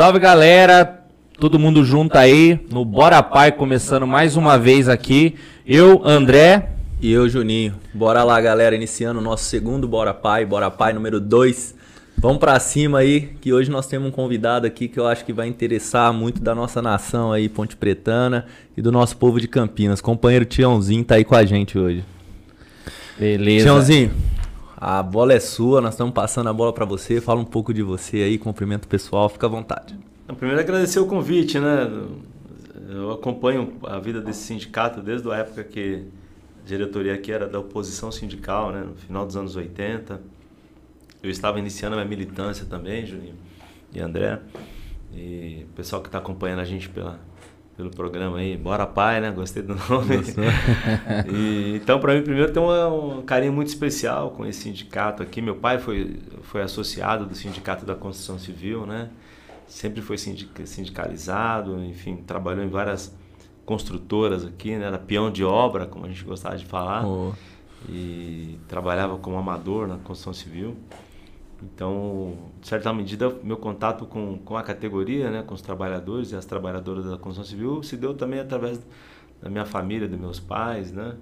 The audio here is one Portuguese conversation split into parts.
Salve galera, todo mundo junto aí no Bora Pai, começando mais uma vez aqui. Eu, André. E eu, Juninho. Bora lá, galera, iniciando o nosso segundo Bora Pai, Bora Pai número 2. Vamos pra cima aí, que hoje nós temos um convidado aqui que eu acho que vai interessar muito da nossa nação aí, Ponte Pretana, e do nosso povo de Campinas. Companheiro Tiãozinho tá aí com a gente hoje. Beleza. Tiãozinho, a bola é sua, nós estamos passando a bola para você. Fala um pouco de você aí, cumprimento pessoal, fica à vontade. Primeiro agradecer o convite, né? Eu acompanho a vida desse sindicato desde a época que a diretoria aqui era da oposição sindical, né? No final dos anos 80. Eu estava iniciando a minha militância também, Juninho e André. E o pessoal que está acompanhando a gente pela, pelo programa aí, Bora Pai, né? Gostei do nome. e, então, para mim, primeiro tem um, um carinho muito especial com esse sindicato aqui. Meu pai foi, foi associado do Sindicato da Construção Civil, né? Sempre foi sindicalizado, enfim, trabalhou em várias construtoras aqui, né? Era peão de obra, como a gente gostava de falar. Oh. E trabalhava como amador na construção civil. Então, de certa medida, meu contato com, com a categoria, né, com os trabalhadores e as trabalhadoras da construção civil, se deu também através da minha família, dos meus pais, né?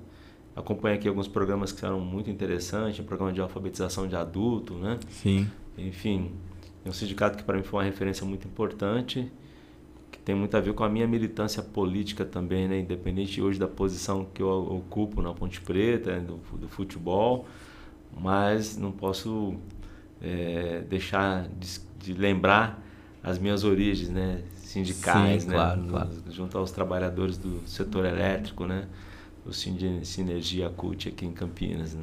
Acompanho aqui alguns programas que eram muito interessantes, um programa de alfabetização de adulto, né? Sim. Enfim, é um sindicato que para mim foi uma referência muito importante, que tem muito a ver com a minha militância política também, né? Independente hoje da posição que eu ocupo na Ponte Preta, né? do, do futebol, mas não posso é, deixar de, de, lembrar as minhas origens, né? Sindicais, Sim, né? Claro, claro. Junto aos trabalhadores do setor elétrico, né? O Sinergia CUT aqui em Campinas. Né?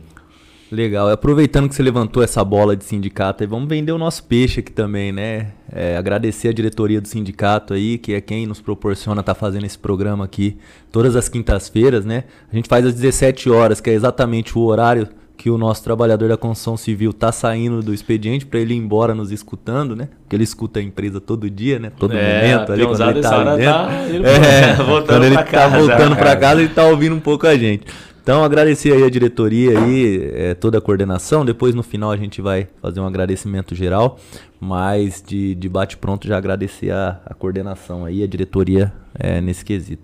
Legal. Aproveitando que você levantou essa bola de sindicato, vamos vender o nosso peixe aqui também, né? É, agradecer a diretoria do sindicato aí, que é quem nos proporciona estar tá fazendo esse programa aqui todas as quintas-feiras, né? A gente faz às 17 horas, que é exatamente o horário que o nosso trabalhador da construção civil está saindo do expediente para ele ir embora nos escutando, né? Porque ele escuta a empresa todo dia, né? Todo é, momento ali quando ele está ali dentro. Tá é, voltando quando ele está voltando para casa, ele está ouvindo um pouco a gente. Então agradecer aí a diretoria aí, é, toda a coordenação. Depois no final a gente vai fazer um agradecimento geral, mas de, de bate pronto já agradecer a, a coordenação aí, a diretoria é, nesse quesito.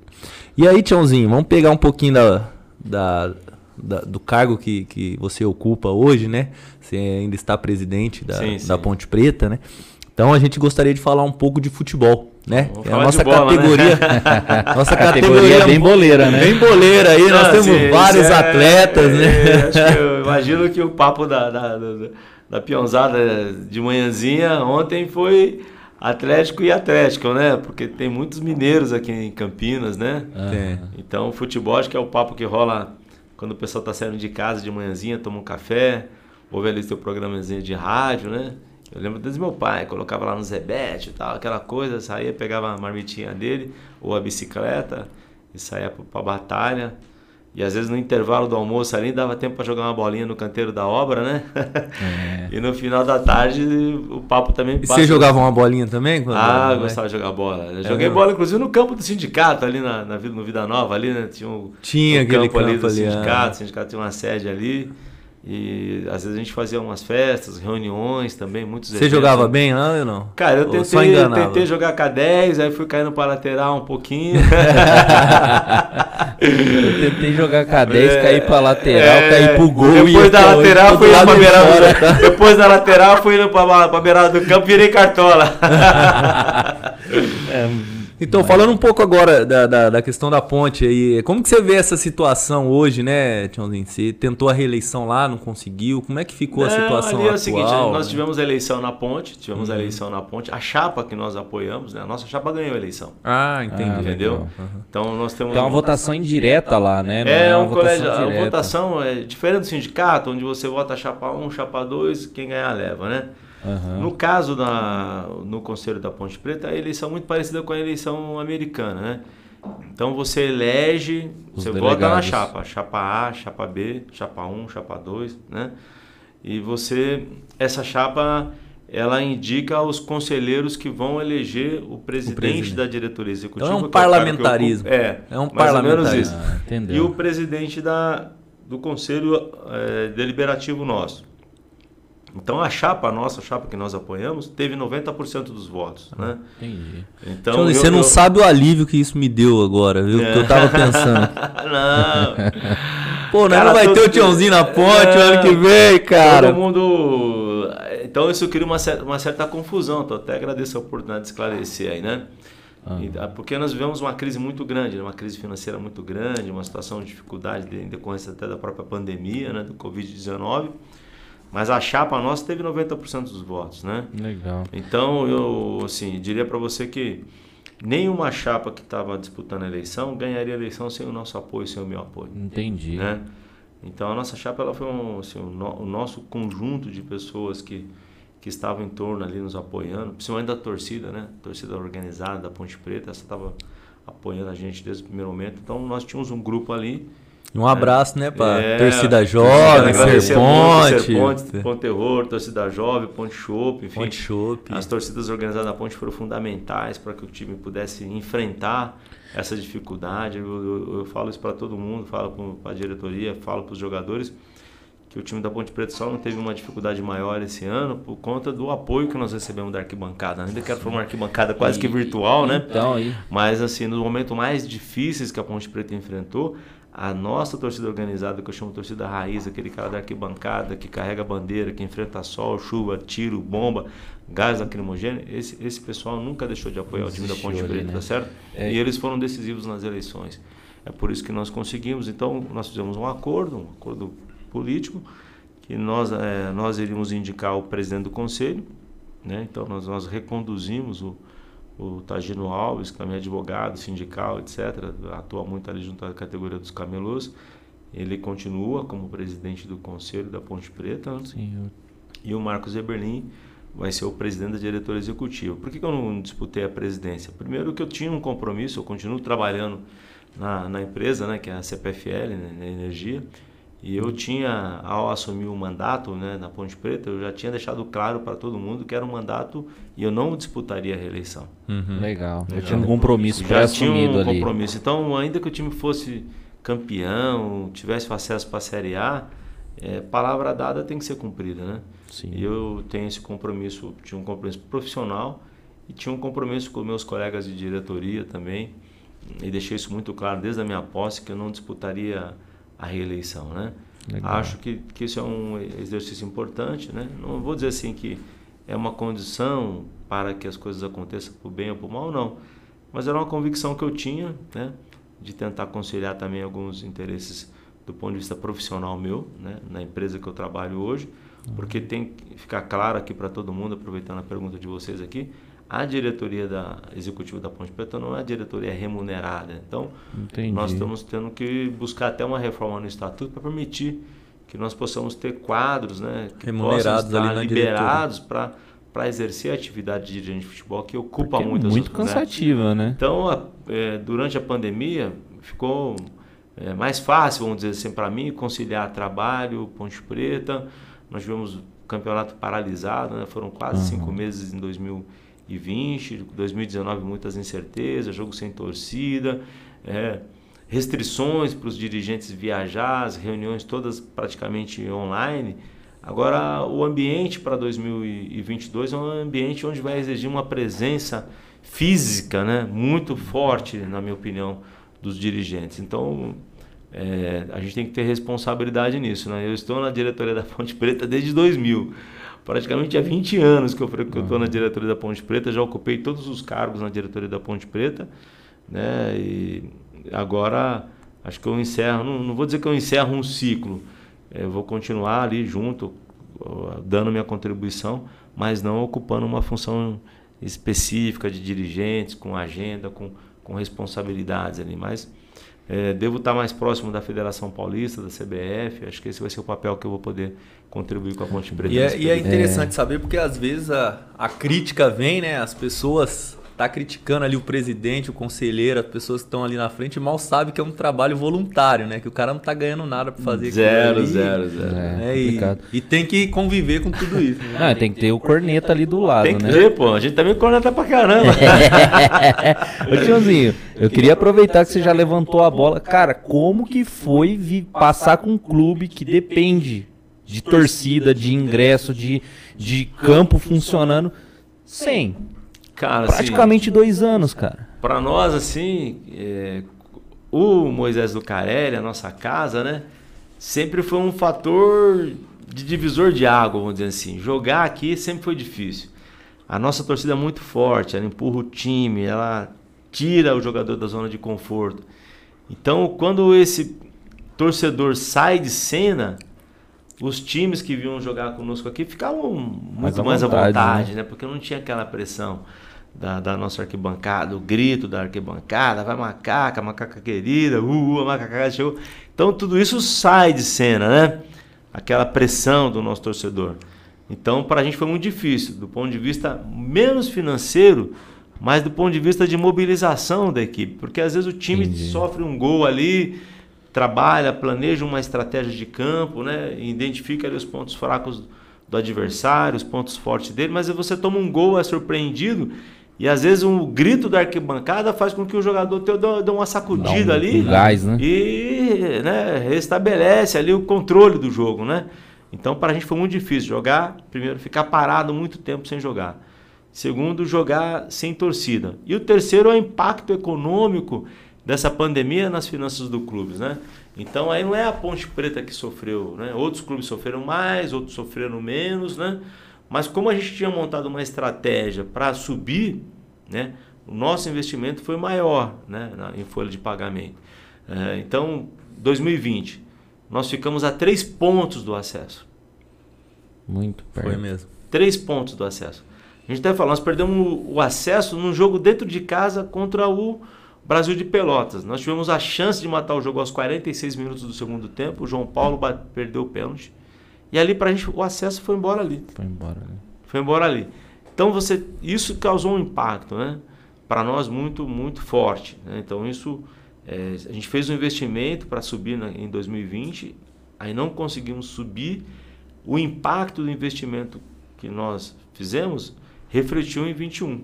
E aí, Tiãozinho, vamos pegar um pouquinho da, da da, do cargo que, que você ocupa hoje, né? Você ainda está presidente da, sim, sim. da Ponte Preta, né? Então a gente gostaria de falar um pouco de futebol, né? É a nossa bola, né? categoria, né? nossa categoria é bem boleira, né? Bem boleira aí, nós temos sim, vários é, atletas, é, né? Acho que eu imagino que o papo da, da, da, da pionzada de manhãzinha ontem foi Atlético e Atlético, né? Porque tem muitos mineiros aqui em Campinas, né? Ah. Então, o futebol acho que é o papo que rola quando o pessoal está saindo de casa de manhãzinha, toma um café, ouve ali seu programazinho de rádio, né? Eu lembro desde meu pai, colocava lá no Zebete e tal, aquela coisa, saía, pegava a marmitinha dele, ou a bicicleta, e saía para a batalha. E às vezes no intervalo do almoço ali dava tempo para jogar uma bolinha no canteiro da obra, né? É. e no final da tarde o papo também E você jogava uma bolinha também? ah, gostava de jogar bola. Eu é joguei bola inclusive no campo do sindicato ali na, na, no Vida Nova ali, né? Tinha, um, tinha um aquele campo, campo ali do ali, sindicato, é. o sindicato tinha uma sede ali. E às vezes a gente fazia umas festas, reuniões também, muitos Você eventos. jogava bem lá ou não? Cara, eu tentei, tentei jogar K10, aí fui caindo para lateral um pouquinho. eu tentei jogar K10, é, cair para lateral, é, cair pro gol. Depois da lateral fui indo pra beirada. Tá? Depois da lateral fui indo pra, pra beirada do campo e virei cartola. é, então, falando um pouco agora da, da, da, questão da ponte aí, como que você vê essa situação hoje, né, Tiãozinho? Você tentou a reeleição lá, não conseguiu, como é que ficou não, a situação ali é atual? o seguinte, nós tivemos a eleição na ponte, tivemos uhum. a eleição na ponte, a chapa que nós apoiamos, né, a nossa chapa ganhou a eleição. Ah, entendi. Ah, entendeu? Uhum. Então, nós temos... Então, uma votação indireta lá, né? Não é, é um colégio, a votação é diferente do sindicato, onde você vota chapa 1, chapa 2, quem ganhar leva, né? Uhum. No caso da, no Conselho da Ponte Preta, a eleição é muito parecida com a eleição americana, né? Então você elege, Os você delegados. vota na chapa, chapa A, chapa B, chapa 1, chapa 2, né? E você, essa chapa, ela indica os conselheiros que vão eleger o presidente, o presidente. da diretoria executiva. Então é um parlamentarismo. É, é um parlamentarismo. Ah, e o presidente da, do conselho é, deliberativo nosso. Então a chapa, a nossa chapa que nós apoiamos, teve 90% dos votos. Né? Entendi. Então, eu- você não eu- sabe o alívio que isso me deu agora, viu? Porque eu tava pensando. não. Pô, nós Cara, não vai ter o Tiãozinho na ponte É, o ano que vem, cara. Todo mundo. Então isso cria uma certa, uma certa confusão. Então até agradeço a oportunidade de esclarecer aí, né? E, ah, Porque nós vivemos uma crise muito grande, né? uma crise financeira muito grande, uma situação de dificuldade de- em decorrência até da própria pandemia, né? do Covid-19. Mas a chapa nossa teve 90% dos votos, né? Legal. Então, eu assim, diria para você que nenhuma chapa que estava disputando a eleição ganharia a eleição sem o nosso apoio, sem o meu apoio. Entendi. Né? Então, a nossa chapa ela foi um, assim, o, no- o nosso conjunto de pessoas que, que estavam em torno ali nos apoiando, principalmente da torcida, né? torcida organizada da Ponte Preta, essa estava apoiando a gente desde o primeiro momento. Então, nós tínhamos um grupo ali um abraço, né, pra é, torcida quero jovem, Serponte, Serponte, Ponte Terror, Torcida Jovem, Ponte Chopp, enfim. Ponte Chopp. As torcidas organizadas da Ponte foram fundamentais para que o time pudesse enfrentar essa dificuldade. Eu, eu- eu falo isso para todo mundo, falo para a diretoria, falo para os jogadores que o time da Ponte Preta só não teve uma dificuldade maior esse ano por conta do apoio que nós recebemos da arquibancada. Ainda que ela foi uma arquibancada quase que virtual, né? Então, aí. Mas assim, nos momentos mais difíceis que a Ponte Preta enfrentou, a nossa torcida organizada, que eu chamo torcida raiz, aquele cara da arquibancada que carrega a bandeira, que enfrenta sol, chuva, tiro, bomba, gás lacrimogêneo, esse, esse pessoal nunca deixou de apoiar o time da Ponte Preta, né? tá certo? É. E eles foram decisivos nas eleições. É por isso que nós conseguimos. Então, nós fizemos um acordo, um acordo político, que nós, eh, nós iríamos indicar o presidente do conselho, né? Então, nós, nós reconduzimos o, o Tagino Alves, que também é advogado, sindical, etc., atua muito ali junto à categoria dos camelôs. Ele continua como presidente do conselho da Ponte Preta. né? Sim, E o Marcos Eberlin vai ser o presidente da diretoria executiva. Por que, que eu não disputei a presidência? Primeiro que eu tinha um compromisso, eu continuo trabalhando na, na empresa, né, que é a CPFL, né, na Energia, e eu tinha, ao assumir o mandato né, na Ponte Preta, eu já tinha deixado claro para todo mundo que era um mandato e eu não disputaria a reeleição. Uhum. Legal. Já Legal. tinha um compromisso Já tinha um ali. compromisso. Então, ainda que o time fosse campeão, tivesse acesso para a Série A, é, palavra dada tem que ser cumprida, né? Sim. E eu tenho esse compromisso, tinha um compromisso profissional e tinha um compromisso com meus colegas de diretoria também. E deixei isso muito claro desde a minha posse que eu não disputaria a reeleição, né? Legal. Acho que, que isso é um exercício importante, né? Não vou dizer assim que é uma condição para que as coisas aconteçam por bem ou por mal, não. Mas era uma convicção que eu tinha, né? De tentar conciliar também alguns interesses do ponto de vista profissional meu, né? Na empresa que eu trabalho hoje, porque tem que ficar claro aqui para todo mundo, aproveitando a pergunta de vocês aqui, a diretoria da executiva da Ponte Preta não é a diretoria remunerada. Então, Entendi. nós estamos tendo que buscar até uma reforma no estatuto para permitir que nós possamos ter quadros, né, que Remunerados possam estar ali na liberados para para exercer a atividade de dirigente de futebol que ocupa Porque é muito as muito outras, né? cansativa, né? Então, a- é, durante a pandemia, ficou é, mais fácil, vamos dizer assim, para mim, conciliar trabalho, Ponte Preta. Nós tivemos campeonato paralisado, né? foram quase cinco meses em 2020, 2019 muitas incertezas, jogo sem torcida, é, restrições para os dirigentes viajar, as reuniões todas praticamente online. Agora, o ambiente para 2022 é um ambiente onde vai exigir uma presença física né, muito forte, na minha opinião, dos dirigentes. Então, é, a gente tem que ter responsabilidade nisso. Né? Eu estou na diretoria da Ponte Preta desde 2000. Praticamente há 20 anos que eu estou na diretoria da Ponte Preta, já ocupei todos os cargos na diretoria da Ponte Preta. Né? E agora, acho que eu encerro, não, não vou dizer que eu encerro um ciclo, eu vou continuar ali junto, dando minha contribuição, mas não ocupando uma função específica de dirigentes, com agenda, com, com responsabilidades ali. Mas é, devo estar mais próximo da Federação Paulista, da CBF. Acho que esse vai ser o papel que eu vou poder contribuir com a Ponte Preta. E é, e é interessante saber porque às vezes a, a crítica vem, né? As pessoas tá criticando ali o presidente, o conselheiro, as pessoas que estão ali na frente, mal sabem que é um trabalho voluntário, né? Que o cara não tá ganhando nada para fazer aquilo Zero, ali, zero, zero. É, né? E, complicado. e tem que conviver com tudo isso. Né? Não, tem que ter o corneta ali do lado, Tem que né? ter, pô. A gente também corneta pra caramba. Ô tiozinho, eu queria aproveitar que você já levantou a bola. Cara, como que foi vi- passar com um clube que depende De torcida, de ingresso, de, de campo funcionando. Sem. Cara, assim, Praticamente dois anos, cara. Para nós, assim, é, o Moisés do Carelli, a nossa casa, né? Sempre foi um fator de divisor de água, vamos dizer assim. Jogar aqui sempre foi difícil. A nossa torcida é muito forte, ela empurra o time, ela tira o jogador da zona de conforto. Então, quando esse torcedor sai de cena, os times que vinham jogar conosco aqui ficavam muito mais, à vontade, vontade né? né? Porque não tinha aquela pressão da, da, nossa arquibancada, o grito da arquibancada, vai macaca, macaca querida, uh, macaca show. Então tudo isso sai de cena, né? Aquela pressão do nosso torcedor. Então para a gente foi muito difícil, do ponto de vista menos financeiro, mas do ponto de vista de mobilização da equipe. Porque às vezes o time Entendi. sofre um gol ali, trabalha, planeja uma estratégia de campo, né? identifica ali os pontos fracos do adversário, os pontos fortes dele, mas você toma um gol, é surpreendido e às vezes um grito da arquibancada faz com que o jogador teu dê uma sacudida ali gás, né? e né, restabelece ali o controle do jogo, né? Então para a gente foi muito difícil jogar, primeiro ficar parado muito tempo sem jogar. Segundo, jogar sem torcida. E o terceiro é o impacto econômico dessa pandemia nas finanças do clube, né? Então aí não é a Ponte Preta que sofreu, né? Outros clubes sofreram mais, outros sofreram menos, né? Mas como a gente tinha montado uma estratégia para subir, né, o nosso investimento foi maior né, na, em folha de pagamento. É, então, 2020, nós ficamos a três pontos do acesso. Muito perto. Foi mesmo. Três pontos do acesso. A gente até falou, nós perdemos o, o acesso num jogo dentro de casa contra o Brasil de Pelotas. Nós tivemos a chance de matar o jogo aos 46 minutos do segundo tempo. O João Paulo perdeu o pênalti. E ali pra gente o acesso foi embora ali. Foi embora ali. Foi embora ali. Então você isso causou um impacto, né? Para nós muito muito forte. Né? Então isso é, a gente fez um investimento para subir na, em 2020, aí não conseguimos subir. O impacto do investimento que nós fizemos refletiu em 21.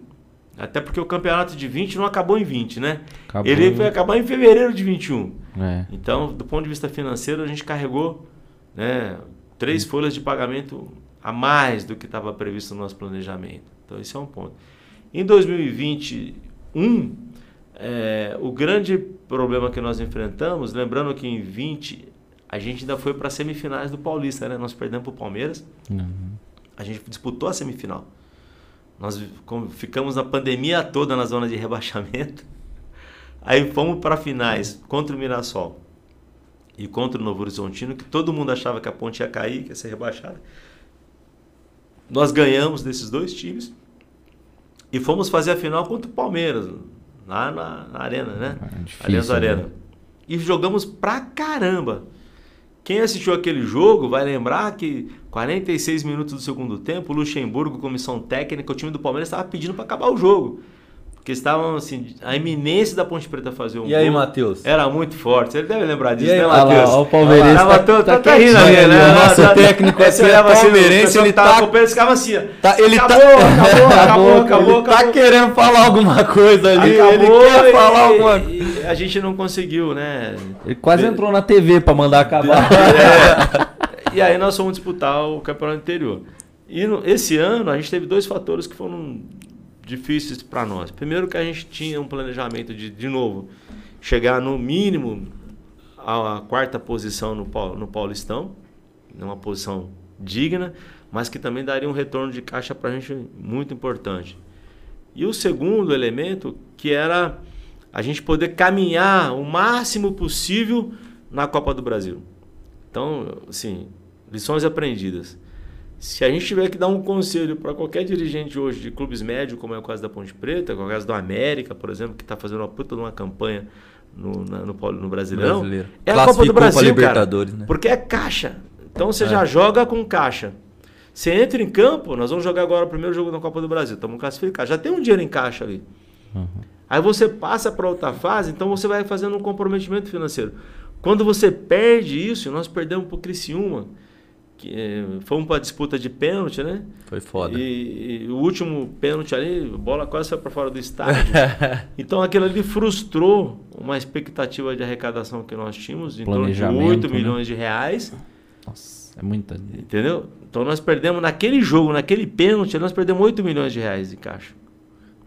Até porque o campeonato de 20 não acabou em 20, né? Acabou Ele foi acabar em fevereiro de 21. É. Então, do ponto de vista financeiro, a gente carregou né, três folhas de pagamento a mais do que estava previsto no nosso planejamento. Então, esse é um ponto. Em 2021, é, o grande problema que nós enfrentamos, lembrando que em 20 a gente ainda foi para semifinais do Paulista, né? Nós perdemos para o Palmeiras. Uhum. A gente disputou a semifinal. Nós ficamos na pandemia toda na zona de rebaixamento. Aí fomos para finais contra o Mirassol e contra o Novo Horizontino, que todo mundo achava que a ponte ia cair, que ia ser rebaixada. Nós ganhamos desses dois times e fomos fazer a final contra o Palmeiras, lá na, na Arena, né? É difícil, né? Arena. E jogamos pra caramba. Quem assistiu aquele jogo vai lembrar que 46 minutos do segundo tempo, o Luxemburgo, comissão técnica, o time do Palmeiras estava pedindo para acabar o jogo. Porque estavam, assim, a iminência da Ponte Preta fazer um E aí, Matheus? Era muito forte. Ele deve lembrar disso, aí, né, Matheus? o Palmeirense tava tá, todo, tá, tá rindo ali, né? O nosso tá, técnico aqui é palmeirense, ele tá... O Pedro ficava assim, tá, ele acabou, tá... acabou, acabou, acabou, Ele tá querendo falar alguma coisa ali, acabou, ele quer e, falar alguma coisa. A gente não conseguiu, né? Ele quase entrou na TV para mandar acabar. É. E aí nós fomos disputar o campeonato anterior. E no, esse ano a gente teve dois fatores que foram difíceis para nós. Primeiro que a gente tinha um planejamento de, de novo, chegar no mínimo à quarta posição no, no Paulistão, numa posição digna, mas que também daria um retorno de caixa para a gente muito importante. E o segundo elemento, que era a gente poder caminhar o máximo possível na Copa do Brasil. Então, assim, lições aprendidas. Se a gente tiver que dar um conselho para qualquer dirigente hoje de clubes médios, como é o caso da Ponte Preta, como é o caso do América, por exemplo, que está fazendo uma puta de uma campanha no, na, no, no Brasileirão, Brasileiro. é a Copa do Brasil, cara, né? porque é caixa. Então você é. já joga com caixa. Você entra em campo, nós vamos jogar agora o primeiro jogo na Copa do Brasil, estamos classificados, já tem um dinheiro em caixa ali. Uhum. Aí você passa para outra fase, então você vai fazendo um comprometimento financeiro. Quando você perde isso, nós perdemos para o Criciúma, que, é, fomos para a disputa de pênalti, né? Foi foda. E, e, o último pênalti ali, a bola quase foi para fora do estádio. então aquilo ali frustrou uma expectativa de arrecadação que nós tínhamos, em torno de 8 né? milhões de reais. Nossa, é muita. Entendeu? Então nós perdemos naquele jogo, naquele pênalti, nós perdemos 8 milhões de reais de caixa.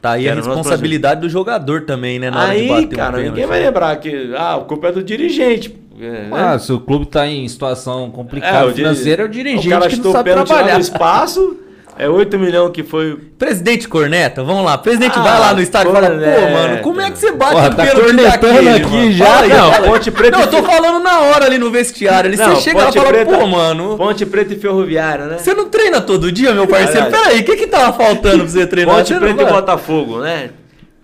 Tá aí a responsabilidade do jogador também, né? Na hora de Aí, bater um cara, pênalti. ninguém vai lembrar que ah, a culpa é do dirigente. É, né? Ah, se o clube tá em situação É, complicada diri- financeira, é o dirigente o cara que não sabe trabalhar. no espaço, é 8 milhões que foi Presidente Corneta, vamos lá. Presidente Ah, vai lá no estádio e fala, pô, mano, como é que você bate Porra, tá pênalti cornetando daquele, aqui mano? já, Fala aí, Não, fala. Ponte Preta Não, eu tô falando na hora ali no vestiário. Ali Não, você chega lá e Ponte fala, Preta- pô, mano, Ponte Preta e Ferroviária, né? você não treina todo dia, meu parceiro? Peraí, o que que tava faltando pra você treinar? Ponte Você não Preta e? Botafogo, né?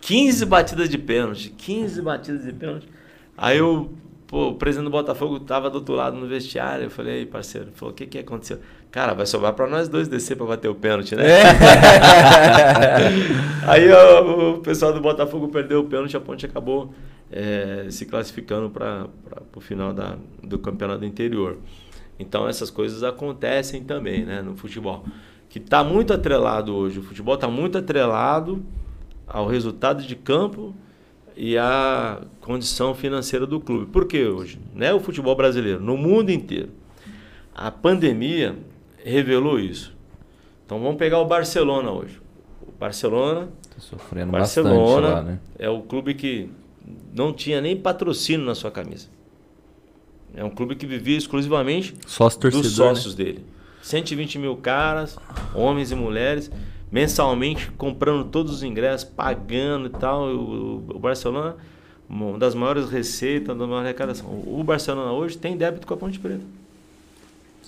15 batidas de pênalti, 15 batidas de pênalti. Aí o, pô, o presidente do Botafogo tava do outro lado no vestiário. Eu falei, "Ei, parceiro, falou, o que que aconteceu? Cara, vai sobrar pra nós dois descer pra bater o pênalti, né? Aí ó, o pessoal do Botafogo perdeu o pênalti, a Ponte acabou é, se classificando para o final da, do campeonato interior. Então essas coisas acontecem também né, no futebol. Que está muito atrelado hoje. O futebol está muito atrelado ao resultado de campo e à condição financeira do clube. Por que hoje? Não é o futebol brasileiro, no mundo inteiro. A pandemia revelou isso. Então vamos pegar o Barcelona hoje. O Barcelona Tá sofrendo Barcelona lá, né? é o clube que não tinha nem patrocínio na sua camisa. É um clube que vivia exclusivamente Sócio dos sócios dele. 120 mil caras, homens e mulheres, mensalmente comprando todos os ingressos, pagando e tal. O, o Barcelona, uma das maiores receitas, uma das maiores arrecadação. O Barcelona hoje tem débito com a Ponte Preta.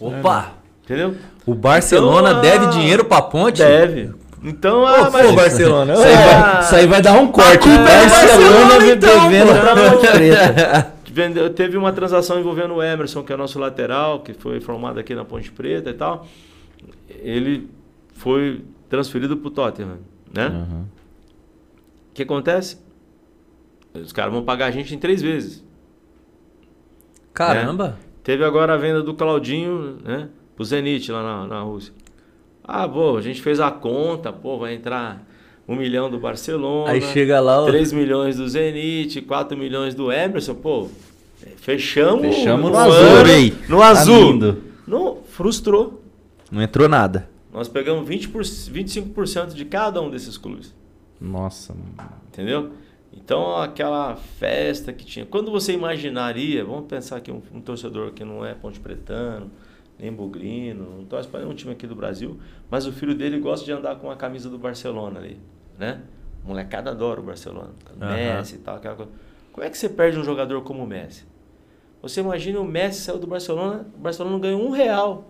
Opa! Entendeu? O Barcelona Então, deve ah, dinheiro pra ponte? Deve. Então, ah, pô, mas- Barcelona. Isso aí, vai, isso aí vai dar um corte. é do Barcelona Barcelona, então, devendo. Vendeu- teve uma transação envolvendo o Emerson, que é nosso lateral, que foi formado aqui na Ponte Preta e tal. Ele foi transferido para o Tottenham, né? O que acontece? Os caras vão pagar a gente em três vezes. Caramba! Teve agora a venda do Claudinho, né? Pro Zenit lá na, na Rússia. Ah, pô, a gente fez a conta, pô, vai entrar um milhão do Barcelona. Aí chega lá, ó. 3 milhões do Zenit, 4 milhões do Emerson, pô. Fechamos, Fechamos no ano, azul, hein? No azul. lindo. Não, frustrou. Não entrou nada. Nós pegamos 20 por, 25% de cada um desses clubes. Nossa, mano. Entendeu? Então, aquela festa que tinha. Quando você imaginaria, vamos pensar que um, um torcedor que não é Ponte Pretano, nem Bugrino, não torce para nenhum time aqui do Brasil, mas o filho dele gosta de andar com a camisa do Barcelona ali, né? O molecada adora o Barcelona, Aham. Messi e tal, aquela coisa. Como é que você perde um jogador como o Messi? Você imagina o Messi saiu do Barcelona, o Barcelona não ganhou um real,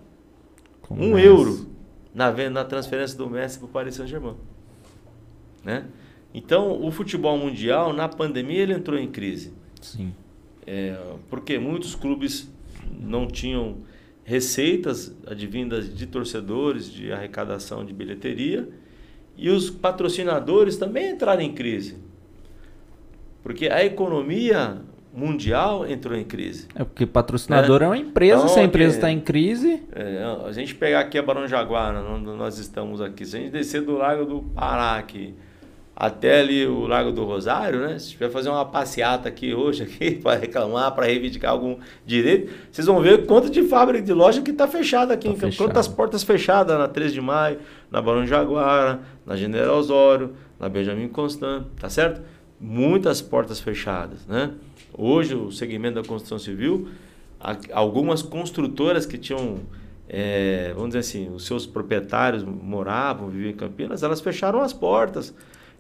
Como um é euro na, venda- na transferência do Messi para o Paris Saint-Germain. Né? Então, o futebol mundial, na pandemia, ele entrou em crise. Sim. É, porque muitos clubes não tinham receitas advindas de torcedores, de arrecadação de bilheteria, e os patrocinadores também entraram em crise. Porque a economia mundial entrou em crise. É porque patrocinador é, uma empresa, Então, se a empresa está em crise. É, a gente pegar aqui a Barão Jaguara, onde nós estamos aqui, se a gente descer do Lago do Pará aqui, até ali o Lago do Rosário, né? Se tiver fazer uma passeata aqui hoje aqui para reclamar, para reivindicar algum direito, vocês vão ver quanto de fábrica de loja que está fechada aqui, Tá Campo- fechado. quantas portas fechadas na 3 de maio, na Barão Jaguara, na General Osório, na Benjamin Constant, tá certo? Muitas portas fechadas, né? Hoje o segmento da construção civil, algumas construtoras que tinham é, vamos dizer assim, os seus proprietários moravam, viviam em Campinas, elas fecharam as portas.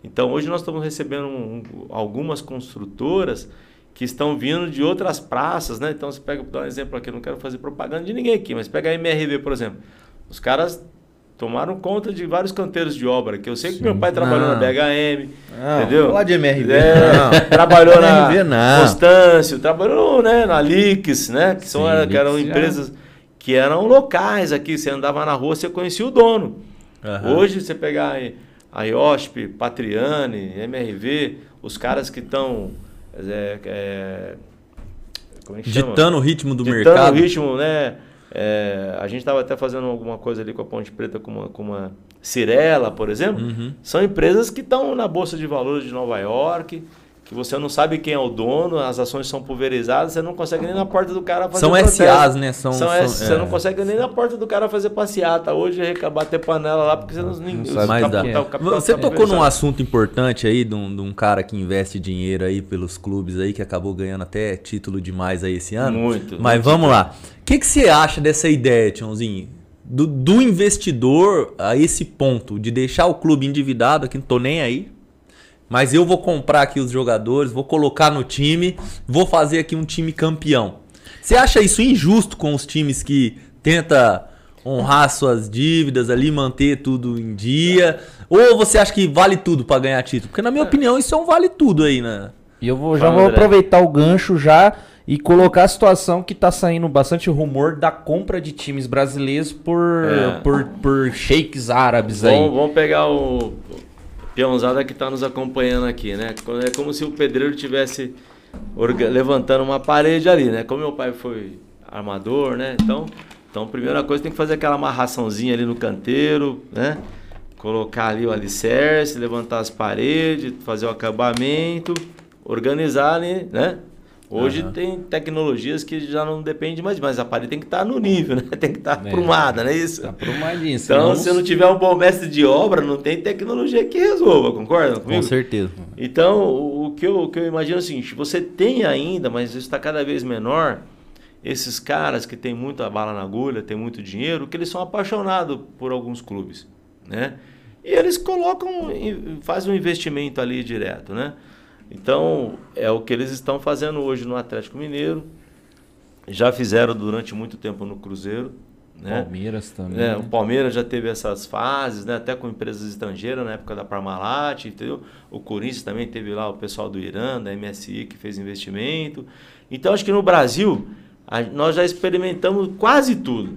Então hoje nós estamos recebendo um- algumas construtoras que estão vindo de outras praças, né? Então você pega, vou dar um exemplo aqui, não quero fazer propaganda de ninguém aqui, mas pega a MRV, por exemplo. Os caras tomaram conta de vários canteiros de obra, que eu sei que meu pai trabalhou na Não. BHM, Não, entendeu? de MRV, É, não. trabalhou na MRV não. Constâncio, trabalhou né, na Lix, né? Que, são, Sim, era- que eram Lix empresas que eram locais aqui. Você andava na rua, você conhecia o dono. Aham. Hoje, você pegar a IOSP, Patriane, MRV, os caras que estão. É, é, como é que chama? Ditando o ritmo do Ditando mercado. o ritmo, né? É, a gente estava até fazendo alguma coisa ali com a Ponte Preta, com uma, com uma Cirela, por exemplo. Uhum. São empresas que estão na Bolsa de Valores de Nova York, que você não sabe quem é o dono, as ações são pulverizadas, você não consegue nem na porta do cara fazer São protesto. SAs, né? São, São, são- Você é. não consegue nem na porta do cara fazer passeata. Hoje é bater panela lá porque você não, ninguém sabe Mas o dá. capital- capital Você tá tocou num assunto importante aí de um, de um cara que investe dinheiro aí pelos clubes aí, que acabou ganhando até título demais aí esse ano. Muito. Mas vamos lá. O que, que você acha dessa ideia, Tiãozinho? Do, do investidor a esse ponto, de deixar o clube endividado, que não tô nem aí. Mas eu vou comprar aqui os jogadores, vou colocar no time, vou fazer aqui um time campeão. Você acha isso injusto com os times que tenta honrar suas dívidas ali, manter tudo em dia? Ou você acha que vale tudo pra ganhar título? Porque na minha opinião isso é um vale tudo aí, né? E eu vou, já Fala, vou André. aproveitar o gancho já e colocar a situação que tá saindo bastante rumor da compra de times brasileiros por, É. por, por sheiks árabes aí. Vamos, vamos pegar o peãozada que está nos acompanhando aqui, né? É como se o pedreiro tivesse levantando uma parede ali, né? Como meu pai foi armador, né? Então, então, primeira coisa tem que fazer aquela amarraçãozinha ali no canteiro, né? Colocar ali o alicerce, levantar as paredes, fazer o acabamento, organizar ali, né? Hoje tem tecnologias que já não depende mais, mas a parede tem que estar no nível, né? Tem que estar É. aprumada, não é isso? Tá prumadinho. Então, se não tiver um bom mestre de obra, não tem tecnologia que resolva, concorda comigo? Com certeza. Então, o que, eu, o que eu imagino é o seguinte: você tem ainda, mas isso está cada vez menor, esses caras que têm muita bala na agulha, têm muito dinheiro, que eles são apaixonados por alguns clubes, né? E eles colocam, fazem um investimento ali direto, né? Então, é o que eles estão fazendo hoje no Atlético Mineiro, já fizeram durante muito tempo no Cruzeiro, né? Palmeiras também. É, o Palmeiras já teve essas fases, né? até com empresas estrangeiras na época da Parmalat, entendeu? O Corinthians também teve lá o pessoal do Irã, da MSI, que fez investimento. Então, acho que no Brasil, a- nós já experimentamos quase tudo.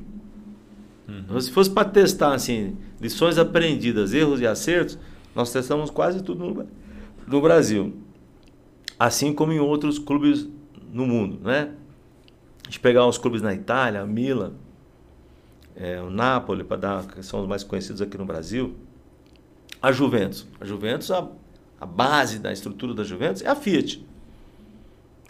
Se fosse para testar assim, lições aprendidas, erros e acertos, nós testamos quase tudo no, no Brasil. Assim como em outros clubes no mundo, né? A gente pegar os clubes na Itália, a Milan, é, o Napoli, para dar, que são os mais conhecidos aqui no Brasil. A Juventus. A Juventus, a, a base da estrutura da Juventus é a Fiat.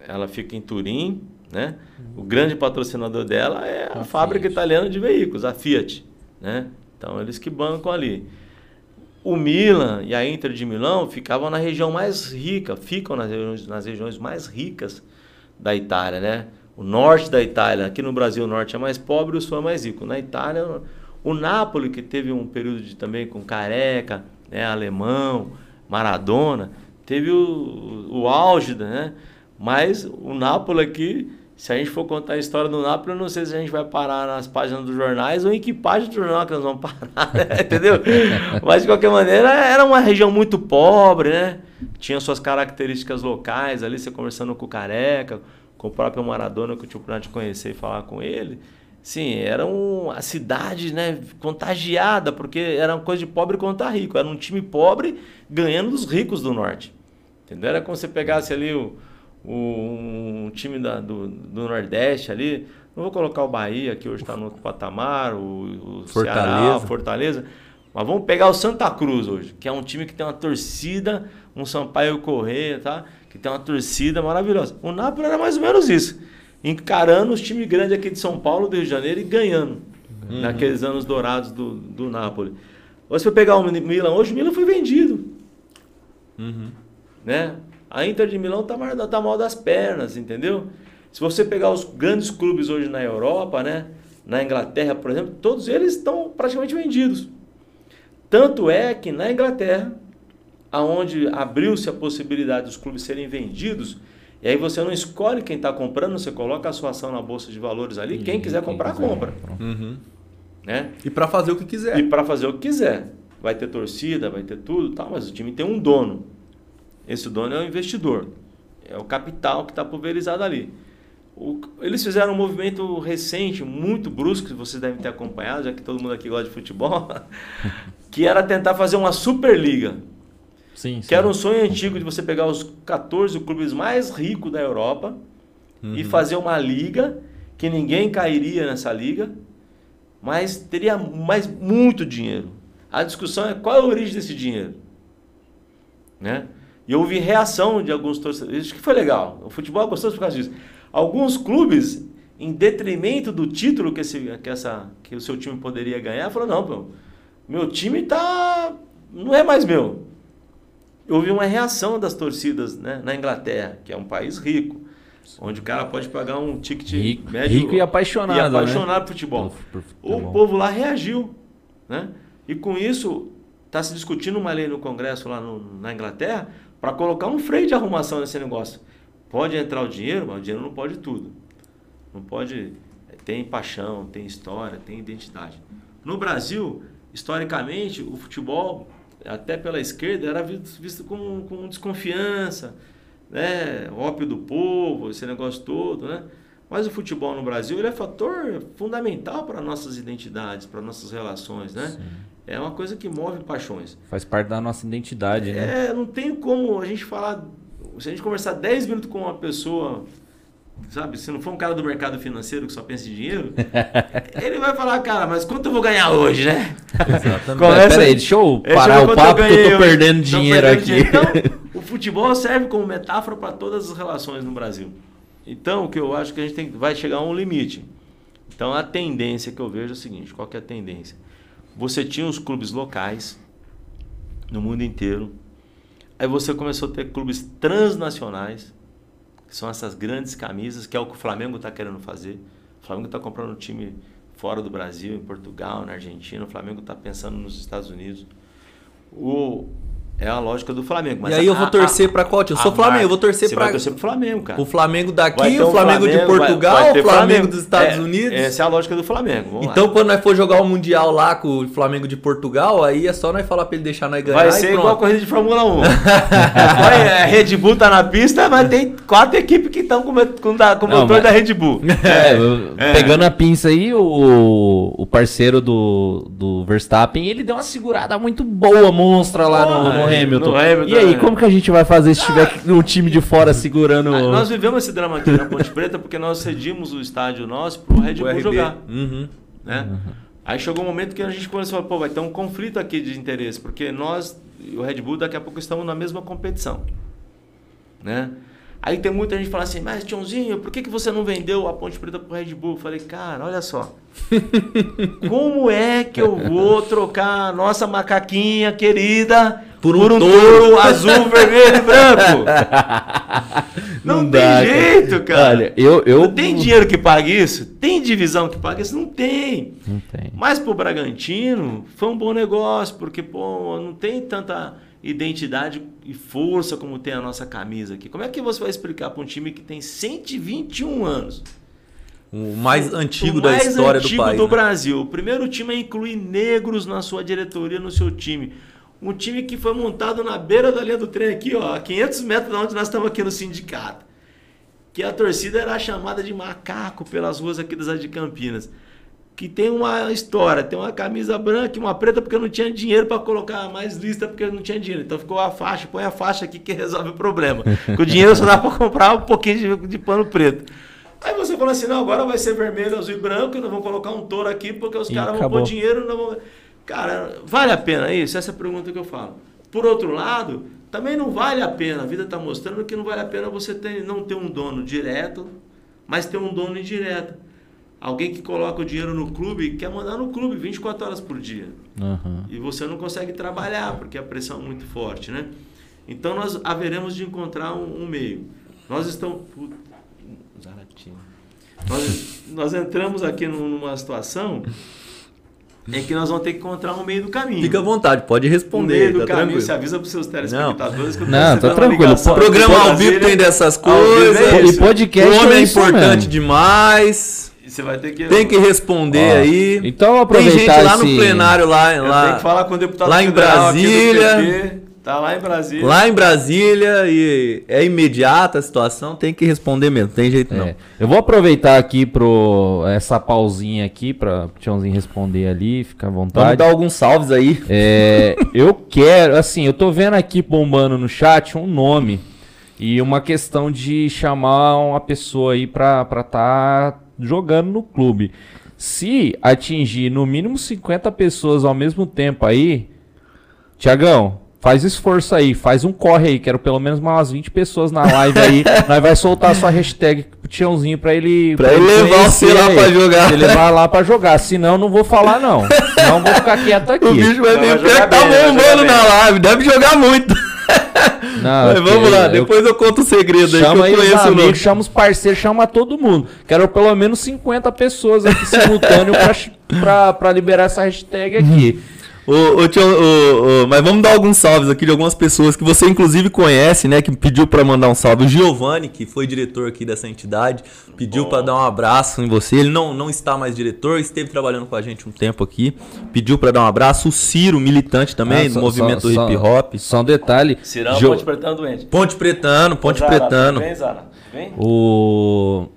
Ela fica em Turim, né? O grande patrocinador dela é a, A fábrica Fiat. italiana de veículos, a Fiat, né? Então eles que bancam ali. O Milan e a Inter de Milão ficavam na região mais rica, ficam nas regiões, nas regiões mais ricas da Itália, né? O norte da Itália, aqui no Brasil o norte é mais pobre, o sul é mais rico. Na Itália, o Napoli, que teve um período de, também com Careca, né, Alemão, Maradona, teve o, o auge, né? Mas o Napoli aqui, se a gente for contar a história do Napoli, eu não sei se a gente vai parar nas páginas dos jornais ou em que página do jornal que nós vamos parar, né? entendeu? Mas de qualquer maneira, era uma região muito pobre, né? Tinha suas características locais ali, você conversando com o Careca, com o próprio Maradona, que eu tive o de conhecer e falar com ele. Sim, era uma cidade né, contagiada, porque era uma coisa de pobre contra rico. Era um time pobre ganhando dos ricos do norte. Entendeu? Era como se pegasse ali o- um time da- do, do Nordeste ali. Não vou colocar o Bahia, que hoje está no outro patamar, o, o Ceará, Fortaleza. o Fortaleza. Mas vamos pegar o Santa Cruz hoje, que é um time que tem uma torcida, um Sampaio Correia, tá? Que tem uma torcida maravilhosa. O Napoli era mais ou menos isso. Encarando os times grandes aqui de São Paulo, do Rio de Janeiro e ganhando. Naqueles anos dourados do, do Napoli. Ou se for pegar o Milan hoje, o Milan foi vendido. Né? A Inter de Milão tá, mar- tá mal das pernas, entendeu? Se você pegar os grandes clubes hoje na Europa, né? Na Inglaterra, por exemplo, todos eles estão praticamente vendidos. Tanto é que na Inglaterra, aonde abriu-se a possibilidade dos clubes serem vendidos, e aí você não escolhe quem está comprando, você coloca a sua ação na bolsa de valores ali, quem E quiser comprar, quiser, compra. Uhum. Né? E pra fazer o que quiser. E para fazer o que quiser. Vai ter torcida, vai ter tudo, tal, mas o time tem um dono. Esse dono é o investidor. É o capital que está pulverizado ali. O- eles fizeram um movimento recente, muito brusco, que vocês devem ter acompanhado, já que todo mundo aqui gosta de futebol, que era tentar fazer uma Superliga. Sim, sim. Que era um sonho antigo de você pegar os 14 clubes mais ricos da Europa e fazer uma liga que ninguém cairia nessa liga, mas teria mais muito dinheiro. A discussão é qual é a origem desse dinheiro, né? E houve reação de alguns torcedores. Isso que foi legal. O futebol é gostoso por causa disso. Alguns clubes, em detrimento do título que, esse, que, essa, que o seu time poderia ganhar, falaram, não, pô, meu time tá. não é mais meu. Houve uma reação das torcidas né, na Inglaterra, que é um país rico, onde o cara pode pagar um ticket Rico, médio. rico e apaixonado. E apaixonado por futebol. Por- por. O povo lá reagiu. Né? E com isso, está se discutindo uma lei no Congresso lá no- na Inglaterra para colocar um freio de arrumação nesse negócio. Pode entrar o dinheiro, mas o dinheiro não pode tudo. Não pode. Tem paixão, tem história, tem identidade. No Brasil, historicamente, o futebol, até pela esquerda, era visto, com, com desconfiança, né? ópio do povo, esse negócio todo, né? Mas o futebol no Brasil ele é fator fundamental para nossas identidades, para nossas relações, né? É uma coisa que move paixões. Faz parte da nossa identidade, né? É, não tem como a gente falar. Se a gente conversar 10 minutos com uma pessoa, sabe, se não for um cara do mercado financeiro que só pensa em dinheiro, ele vai falar, cara, mas quanto eu vou ganhar hoje, né? Exatamente. Começa- Pera aí, deixa eu parar é o quanto papo que eu tô perdendo Tô dinheiro perdendo aqui. dinheiro. Então, o futebol serve como metáfora para todas as relações no Brasil. Então, o que eu acho que a gente tem, vai chegar a um limite. Então, a tendência que eu vejo é o seguinte: qual que é a tendência? Você tinha os clubes locais no mundo inteiro. Aí você começou a ter clubes transnacionais, que são essas grandes camisas, que é o que o Flamengo está querendo fazer. O Flamengo está comprando um time fora do Brasil, em Portugal, na Argentina. O Flamengo está pensando nos Estados Unidos. O, é a lógica do Flamengo. E aí eu vou torcer pra qual? Eu sou Flamengo, eu vou torcer você pra- vai torcer pro Flamengo, cara. O Flamengo daqui, o Flamengo, de Portugal, o Flamengo dos Estados É, Unidos. Essa é a lógica do Flamengo. Vamos lá. Então, quando nós for jogar o Mundial lá com o Flamengo de Portugal, aí é só nós falar pra ele deixar nós ganhar Vai e ser pronto. igual a corrida de Fórmula 1. Vai, a Red Bull tá na pista, mas tem quatro equipes que estão com, com, com o motor mas- da Red Bull. É, pegando a pinça aí, o, o parceiro do, do Verstappen, ele deu uma segurada muito boa, monstra lá no Hamilton. no Hamilton, e aí, é. como que a gente vai fazer se tiver um time de fora segurando... Ah, Nós vivemos esse drama aqui na Ponte Preta porque nós cedimos o estádio nosso pro Red Bull RB. jogar. Uhum. né? Aí chegou um momento que a gente começou a falar, pô, vai ter um conflito aqui de interesse, porque nós e o Red Bull daqui a pouco estamos na mesma competição, né? Aí tem muita gente que fala assim, mas Tionzinho, por que, que você não vendeu a Ponte Preta pro Red Bull? Eu falei, cara, olha só. Como é que eu vou trocar a nossa macaquinha querida Por por um um, touro. touro azul, vermelho e branco? Não, Não tem dá, jeito, cara. Olha, eu... eu... Não tem dinheiro que pague isso? Tem divisão que pague isso? Não tem. Não tem. Mas pro Bragantino foi um bom negócio, porque pô, não tem tanta identidade e força como tem a nossa camisa aqui. Como é que você vai explicar para um time que tem 121 anos? O mais antigo o da mais história antigo do país. do né? Brasil. O primeiro time a incluir negros na sua diretoria, no seu time. Um time que foi montado na beira da linha do trem aqui, ó, a 500 metros de onde nós estamos aqui no sindicato. Que a torcida era chamada de macaco pelas ruas aqui das de Campinas. Que tem uma história, tem uma camisa branca e uma preta porque não tinha dinheiro para colocar mais lista porque não tinha dinheiro. Então ficou a faixa, põe a faixa aqui que resolve o problema. Com o dinheiro só dá para comprar um pouquinho de, de pano preto. Aí você fala assim, não, agora vai ser vermelho, azul e branco, e nós vamos colocar um touro aqui, porque os caras vão pôr dinheiro, não vão... Cara, vale a pena isso? Essa é a pergunta que eu falo. Por outro lado, também não vale a pena, a vida está mostrando que não vale a pena você ter, não ter um dono direto, mas ter um dono indireto. Alguém que coloca o dinheiro no clube quer mandar no clube 24 horas por dia Aham. e você não consegue trabalhar porque a pressão é muito forte, né? Então nós haveremos de encontrar um, um meio. Nós estamos Puta, Zaratina. nós, nós entramos aqui num- numa situação em que nós vamos ter que encontrar um meio do caminho. Fica à vontade, pode um responder. meio do tá caminho. tranquilo. Você avisa para os seus telespectadores que eu Não, tá tranquilo. O programa ao vivo tem dessas é coisas. isso. E podcast o homem é isso importante mesmo. demais. Você vai ter que Tem que responder Ó, aí. então Tem aproveitar gente lá no esse- plenário lá, Eu lá, tenho que falar com o deputado lá em Brasília. PT. Tá lá em Brasília. lá em Brasília e é imediata a situação, tem que responder mesmo, tem jeito não. É, eu vou aproveitar aqui pro essa pausinha aqui para o Tiãozinho responder ali, fica à Vamos vontade. dar alguns salves aí. É, eu quero, assim, eu tô vendo aqui bombando no chat um nome e uma questão de chamar uma pessoa aí pra estar tá jogando no clube. Se atingir no mínimo 50 pessoas ao mesmo tempo aí, Tiagão, Faz esforço aí, faz um corre aí, quero pelo menos umas 20 pessoas na live aí. Nós vai soltar a sua hashtag pro Tiãozinho pra ele. Pra ele levar você lá aí. pra jogar. Pra ele levar lá pra jogar. Senão, não vou falar, não. Senão, vou ficar quieto aqui. O bicho vai Não, vir pior que tá bombando na live. Deve jogar muito. Não, Mas vamos lá, eu- depois eu conto o segredo aí que Chama aí eu os conheço amigos, chama os parceiros, chama todo mundo. Quero pelo menos 50 pessoas aqui simultâneo pra, pra, pra liberar essa hashtag aqui. Ô, ô, tio, ô, ô, mas vamos dar alguns salves aqui de algumas pessoas que você inclusive conhece, né? Que pediu pra mandar um salve. O Giovanni, que foi diretor aqui dessa entidade, pediu pra dar um abraço em você. Ele não, não está mais diretor, esteve trabalhando com a gente um tempo aqui. Pediu pra dar um abraço. O Ciro, militante também Ah, do só- movimento só- hip hop. Só um detalhe. Cirão, Jo- Ponte Pretano doente. Ponte Pretano, Ponte Zara, Pretano. Vem, Zara. Vem. O.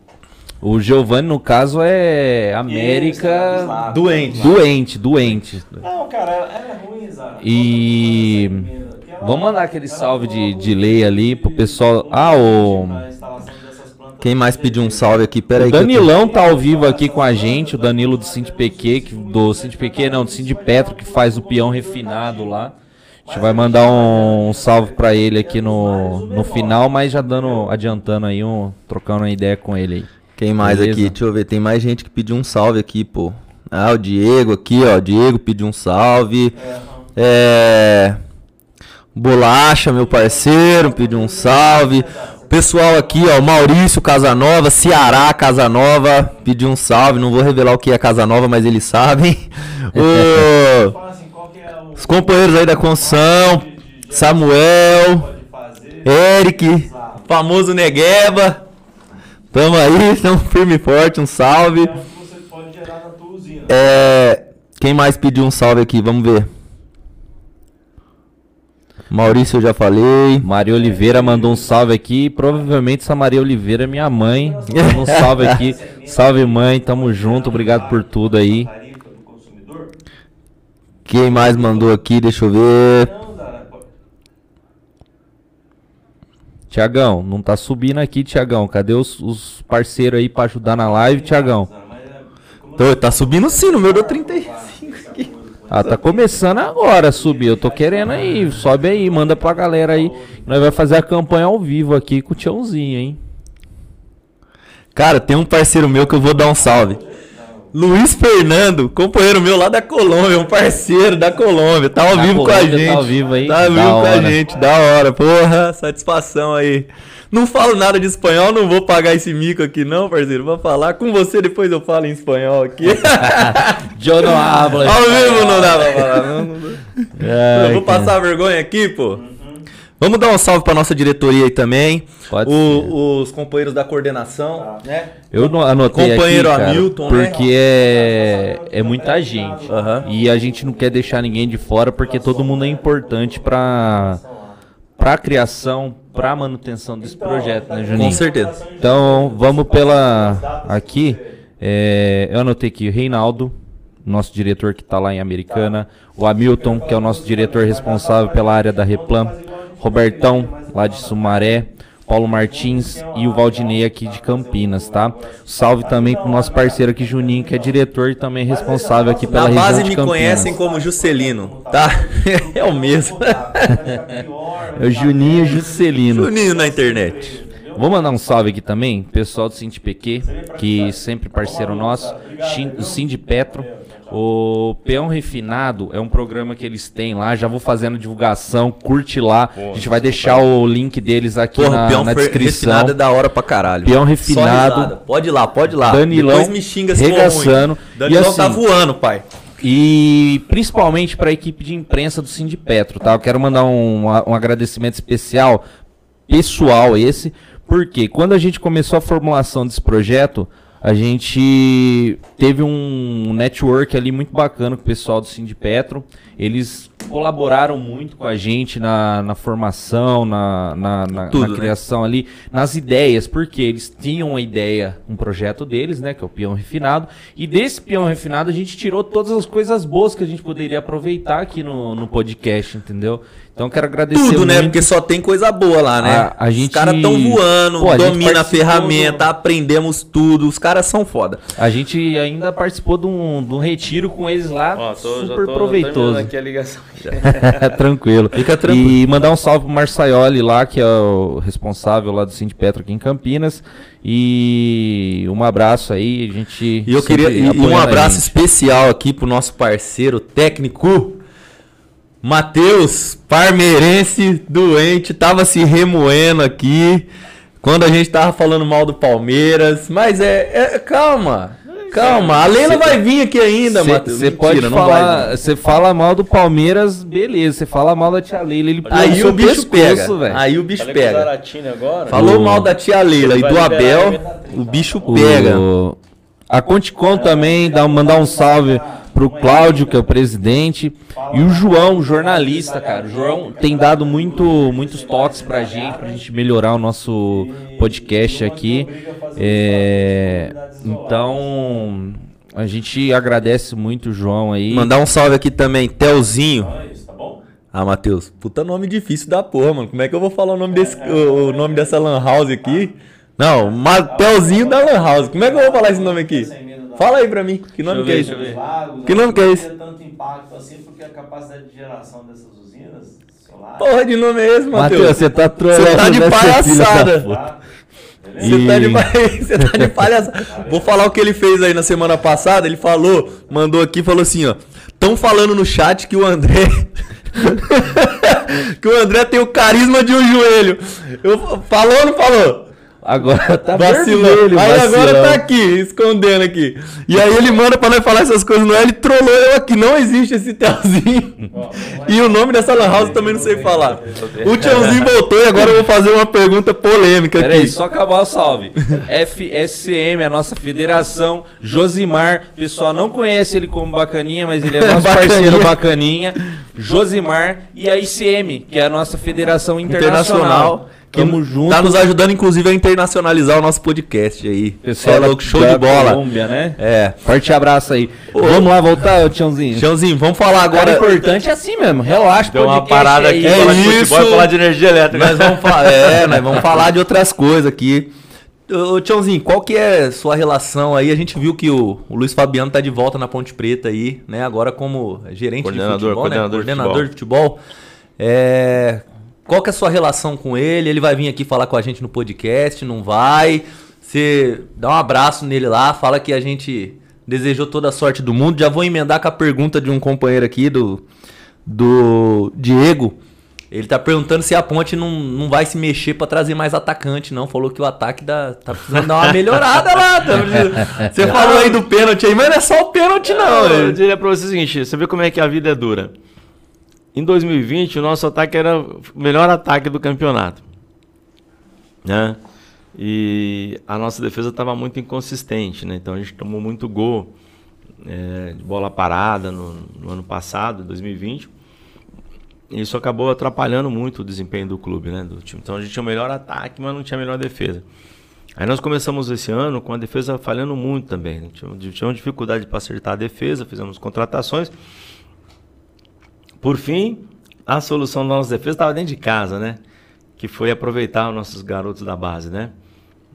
O Giovanni, no caso, é Isso, América. Islado. Doente. Doente, doente. Não, cara, ela ela é ruim, Zara. E. Vamos mandar aquele salve de, de lei ali pro pessoal. Ah, o. Quem mais pediu um salve aqui? Pera O aí. eu tô- Danilão tá ao vivo aqui com a gente, o Danilo do Cindy PQ, que, do Cindy PQ não, do Cindy Petro, que faz o peão refinado lá. A gente vai mandar um, salve pra ele aqui no, no final, mas já dando, adiantando aí, um, trocando uma ideia com ele aí. Quem mais Beleza. aqui? Deixa eu ver. Tem mais gente que pediu um salve aqui, pô. Ah, o Diego aqui, ó. Diego pediu um salve. É. Bolacha, meu parceiro, pediu um salve. O Pessoal aqui, ó, Maurício Casanova, Ceará Casanova, pediu um salve. Não vou revelar o que é Casanova, mas eles sabem. O- Os companheiros aí da construção, Samuel, Eric, famoso Negueba. Tamo aí, tamo firme e forte, um salve. É, quem mais pediu um salve aqui? Vamos ver. Maurício eu já falei. Maria Oliveira mandou um salve aqui. Provavelmente essa Maria Oliveira é minha mãe. Dando um salve aqui. Salve, mãe. Tamo junto. Obrigado por tudo aí. Quem mais mandou aqui? Deixa eu ver. Tiagão, não tá subindo aqui, Tiagão. Cadê os, os parceiros aí pra ajudar na live, Tiagão? Tô, tá subindo sim, no meu deu 35 aqui. Ah, tá começando agora a subir. Eu tô querendo aí. Sobe aí, manda pra galera aí. Nós vai fazer a campanha ao vivo aqui com o Tiãozinho, hein? Cara, tem um parceiro meu que eu vou dar um salve. Luiz Fernando, companheiro meu lá da Colômbia, um parceiro da Colômbia, tá ao Da vivo com a Colômbia, gente. tá ao vivo aí? Tá ao Da vivo com a hora. gente, da hora, porra, satisfação aí. Não falo nada de espanhol, não vou pagar esse mico aqui não, parceiro. Vou falar com você, depois eu falo em espanhol aqui. Eu não hablo. ao vivo não dá pra falar, não, não. Ai, eu vou cara. passar vergonha aqui, pô. Vamos dar um salve pra nossa diretoria aí também. Pode O- os companheiros da coordenação, né? Eu não anotei Companheiro aqui, cara, Hamilton, né? porque é, é muita gente. Aham. E a gente não quer deixar ninguém de fora, porque todo mundo é importante pra, pra criação, pra manutenção desse projeto, né, Juninho? Com certeza. Então, vamos pela. Aqui. é, eu anotei aqui o Reinaldo, nosso diretor que está lá em Americana. O Hamilton, que é o nosso diretor responsável pela área da Replan. Robertão, lá de Sumaré. Paulo Martins e o Valdinei aqui de Campinas, tá? Salve também pro nosso parceiro aqui, Juninho, que é diretor e também responsável aqui pela Na região base de me Campinas. conhecem como Juscelino, tá? é o mesmo. É o Juninho Juscelino. Juninho na internet. Vou mandar um salve aqui também, pessoal do Cinti PQ, que sempre parceiro nosso, o Cindy Petro. O Peão Refinado é um programa que eles têm lá, já vou fazendo divulgação, curte lá. A gente vai deixar o link deles aqui Porra, na, o peão na descrição. refinado é da hora pra caralho. Peão refinado. Pode ir lá, pode ir lá. Danilão Depois me xinga se regaçando. Danilão E tá assim, voando, pai. E principalmente para a equipe de imprensa do Cindy Petro, tá? Eu quero mandar um, um agradecimento especial, pessoal esse, porque quando a gente começou a formulação desse projeto, a gente teve um network ali muito bacana com o pessoal do Cindy Petro. Eles colaboraram muito com a gente na, na formação, na, na, na- Tudo, na né? criação ali, nas ideias, porque eles tinham uma ideia, um projeto deles, né, que é o peão refinado, e desse peão refinado a gente tirou todas as coisas boas que a gente poderia aproveitar aqui no, no podcast, entendeu? Então quero agradecer Tudo, né? muito. Porque só tem coisa boa lá, né? A- a gente- Os caras estão voando, Pô, a domina a ferramenta, do- aprendemos tudo. Os caras são foda. A gente ainda participou de um, de um retiro com eles lá, Ó, tô, já super tô proveitoso. aqui a ligação. tranquilo. Fica tranquilo. E mandar um salve pro Marçaioli lá, que é o responsável lá do Cindy Petro aqui em Campinas. E um abraço aí, a gente. E eu queria. E, um abraço especial aqui pro nosso parceiro técnico. Matheus, parmeirense, doente, tava se remoendo aqui quando a gente tava falando mal do Palmeiras. Mas é. é- calma, calma. A Leila vai vir aqui ainda, Matheus. Você pode falar, você fala mal do Palmeiras, beleza. Você fala mal da tia Leila, ele Aí o bicho pescoço, pega. velho. Aí o bicho Falei pega. Agora. Falou O- mal da tia Leila e do Abel, o bicho pega. O- A Conticom também, dá, mandar um salve pro Cláudio, que é o presidente, e o João, jornalista, cara. O João tem dado muito, muitos toques pra gente, pra gente melhorar o nosso podcast aqui. É, então, a gente agradece muito o João aí. Mandar um salve aqui também, Telzinho. Ah, Matheus, puta nome difícil da porra, mano. Como é que eu vou falar o nome desse, o, nome dessa lan house aqui? Não, Matheusinho da lan house. Como é que eu vou falar esse nome aqui? Fala aí pra mim. Que nome que é ver, isso? ver. Lagos, Que nome que é não esse? tem tanto impacto assim, porque a capacidade de geração dessas usinas solares Porra de nome é esse, Matheus, Matheus? você tá trolando. Você tá de né, palhaçada. puta? Você tá de, você tá de palhaçada. Vou falar o que ele fez aí na semana passada. Ele falou, mandou aqui, falou assim, ó. Tão falando no chat que o André. que o André tem o carisma de um joelho. Eu, falou ou não falou? Agora tá Vacilou. vermelho, aí agora vacilão. tá aqui, escondendo aqui. E aí ele manda pra nós falar essas coisas, não é? Ele trollou eu aqui, não existe esse Telzinho. E o nome dessa lan house também não sei falar. O Tiozinho voltou e agora eu vou fazer uma pergunta polêmica Peraí, aqui. só acabar o salve. FSM, a nossa federação. Josimar, o pessoal não conhece ele como bacaninha, mas ele é nosso Bacaninha. parceiro bacaninha. Josimar e a ICM, que é a nossa federação internacional. Internacional. Que Tamo junto. Tá nos ajudando, inclusive, a internacionalizar o nosso podcast aí. Pessoal é louco, show da de bola. Colômbia, né? É. Forte abraço aí. Ô. Vamos lá voltar, ô Tiãozinho. Chãozinho, vamos falar Agora, o importante é assim mesmo. Relaxa, Deu uma parada aí. aqui, É falar de isso. futebol e falar de energia elétrica. Nós vamos falar, é, nós vamos falar de outras coisas aqui. Ô, Tiãozinho, qual que é sua relação aí? A gente viu que o, o Luiz Fabiano tá de volta na Ponte Preta aí, né? Agora como gerente Coordenador, de futebol, coordenador né? de Coordenador de futebol. É, qual que é a sua relação com ele? Ele vai vir aqui falar com a gente no podcast, não vai? Você dá um abraço nele lá, fala que a gente desejou toda a sorte do mundo. Já vou emendar com a pergunta de um companheiro aqui, do, do Diego. Ele tá perguntando se a ponte não, não vai se mexer pra trazer mais atacante, não. Falou que o ataque dá, tá precisando dar uma melhorada lá. tá Você falou aí do pênalti aí, mas não é só o pênalti, não. eu diria pra você o seguinte: você vê como é que a vida é dura. Em 2020, o nosso ataque era o melhor ataque do campeonato. Né? E a nossa defesa estava muito inconsistente, né? Então a gente tomou muito gol é, de bola parada no, no ano passado, 2020. E isso acabou atrapalhando muito o desempenho do clube, né? Do time. Então a gente tinha o melhor ataque, mas não tinha a melhor defesa. Aí nós começamos esse ano com a defesa falhando muito também. né? Tínhamos, tínhamos dificuldade para acertar a defesa, fizemos contratações. Por fim, a solução da nossa defesa estava dentro de casa, né? Que foi aproveitar os nossos garotos da base, né?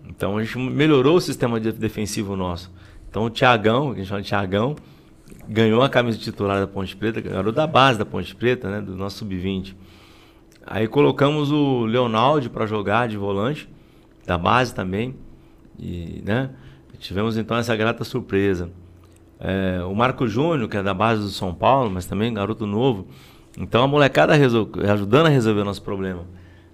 Então a gente melhorou o sistema de- defensivo nosso. Então o Thiagão, que a gente chama de Thiagão, ganhou a camisa titular da Ponte Preta, garoto da base da Ponte Preta, né? Do nosso sub-20. Aí colocamos o Leonardo para jogar de volante, da base também. E, né? Tivemos então essa grata surpresa. É, o Marco Júnior, que é da base do São Paulo, mas também garoto novo. Então a molecada resol- ajudando a resolver o nosso problema.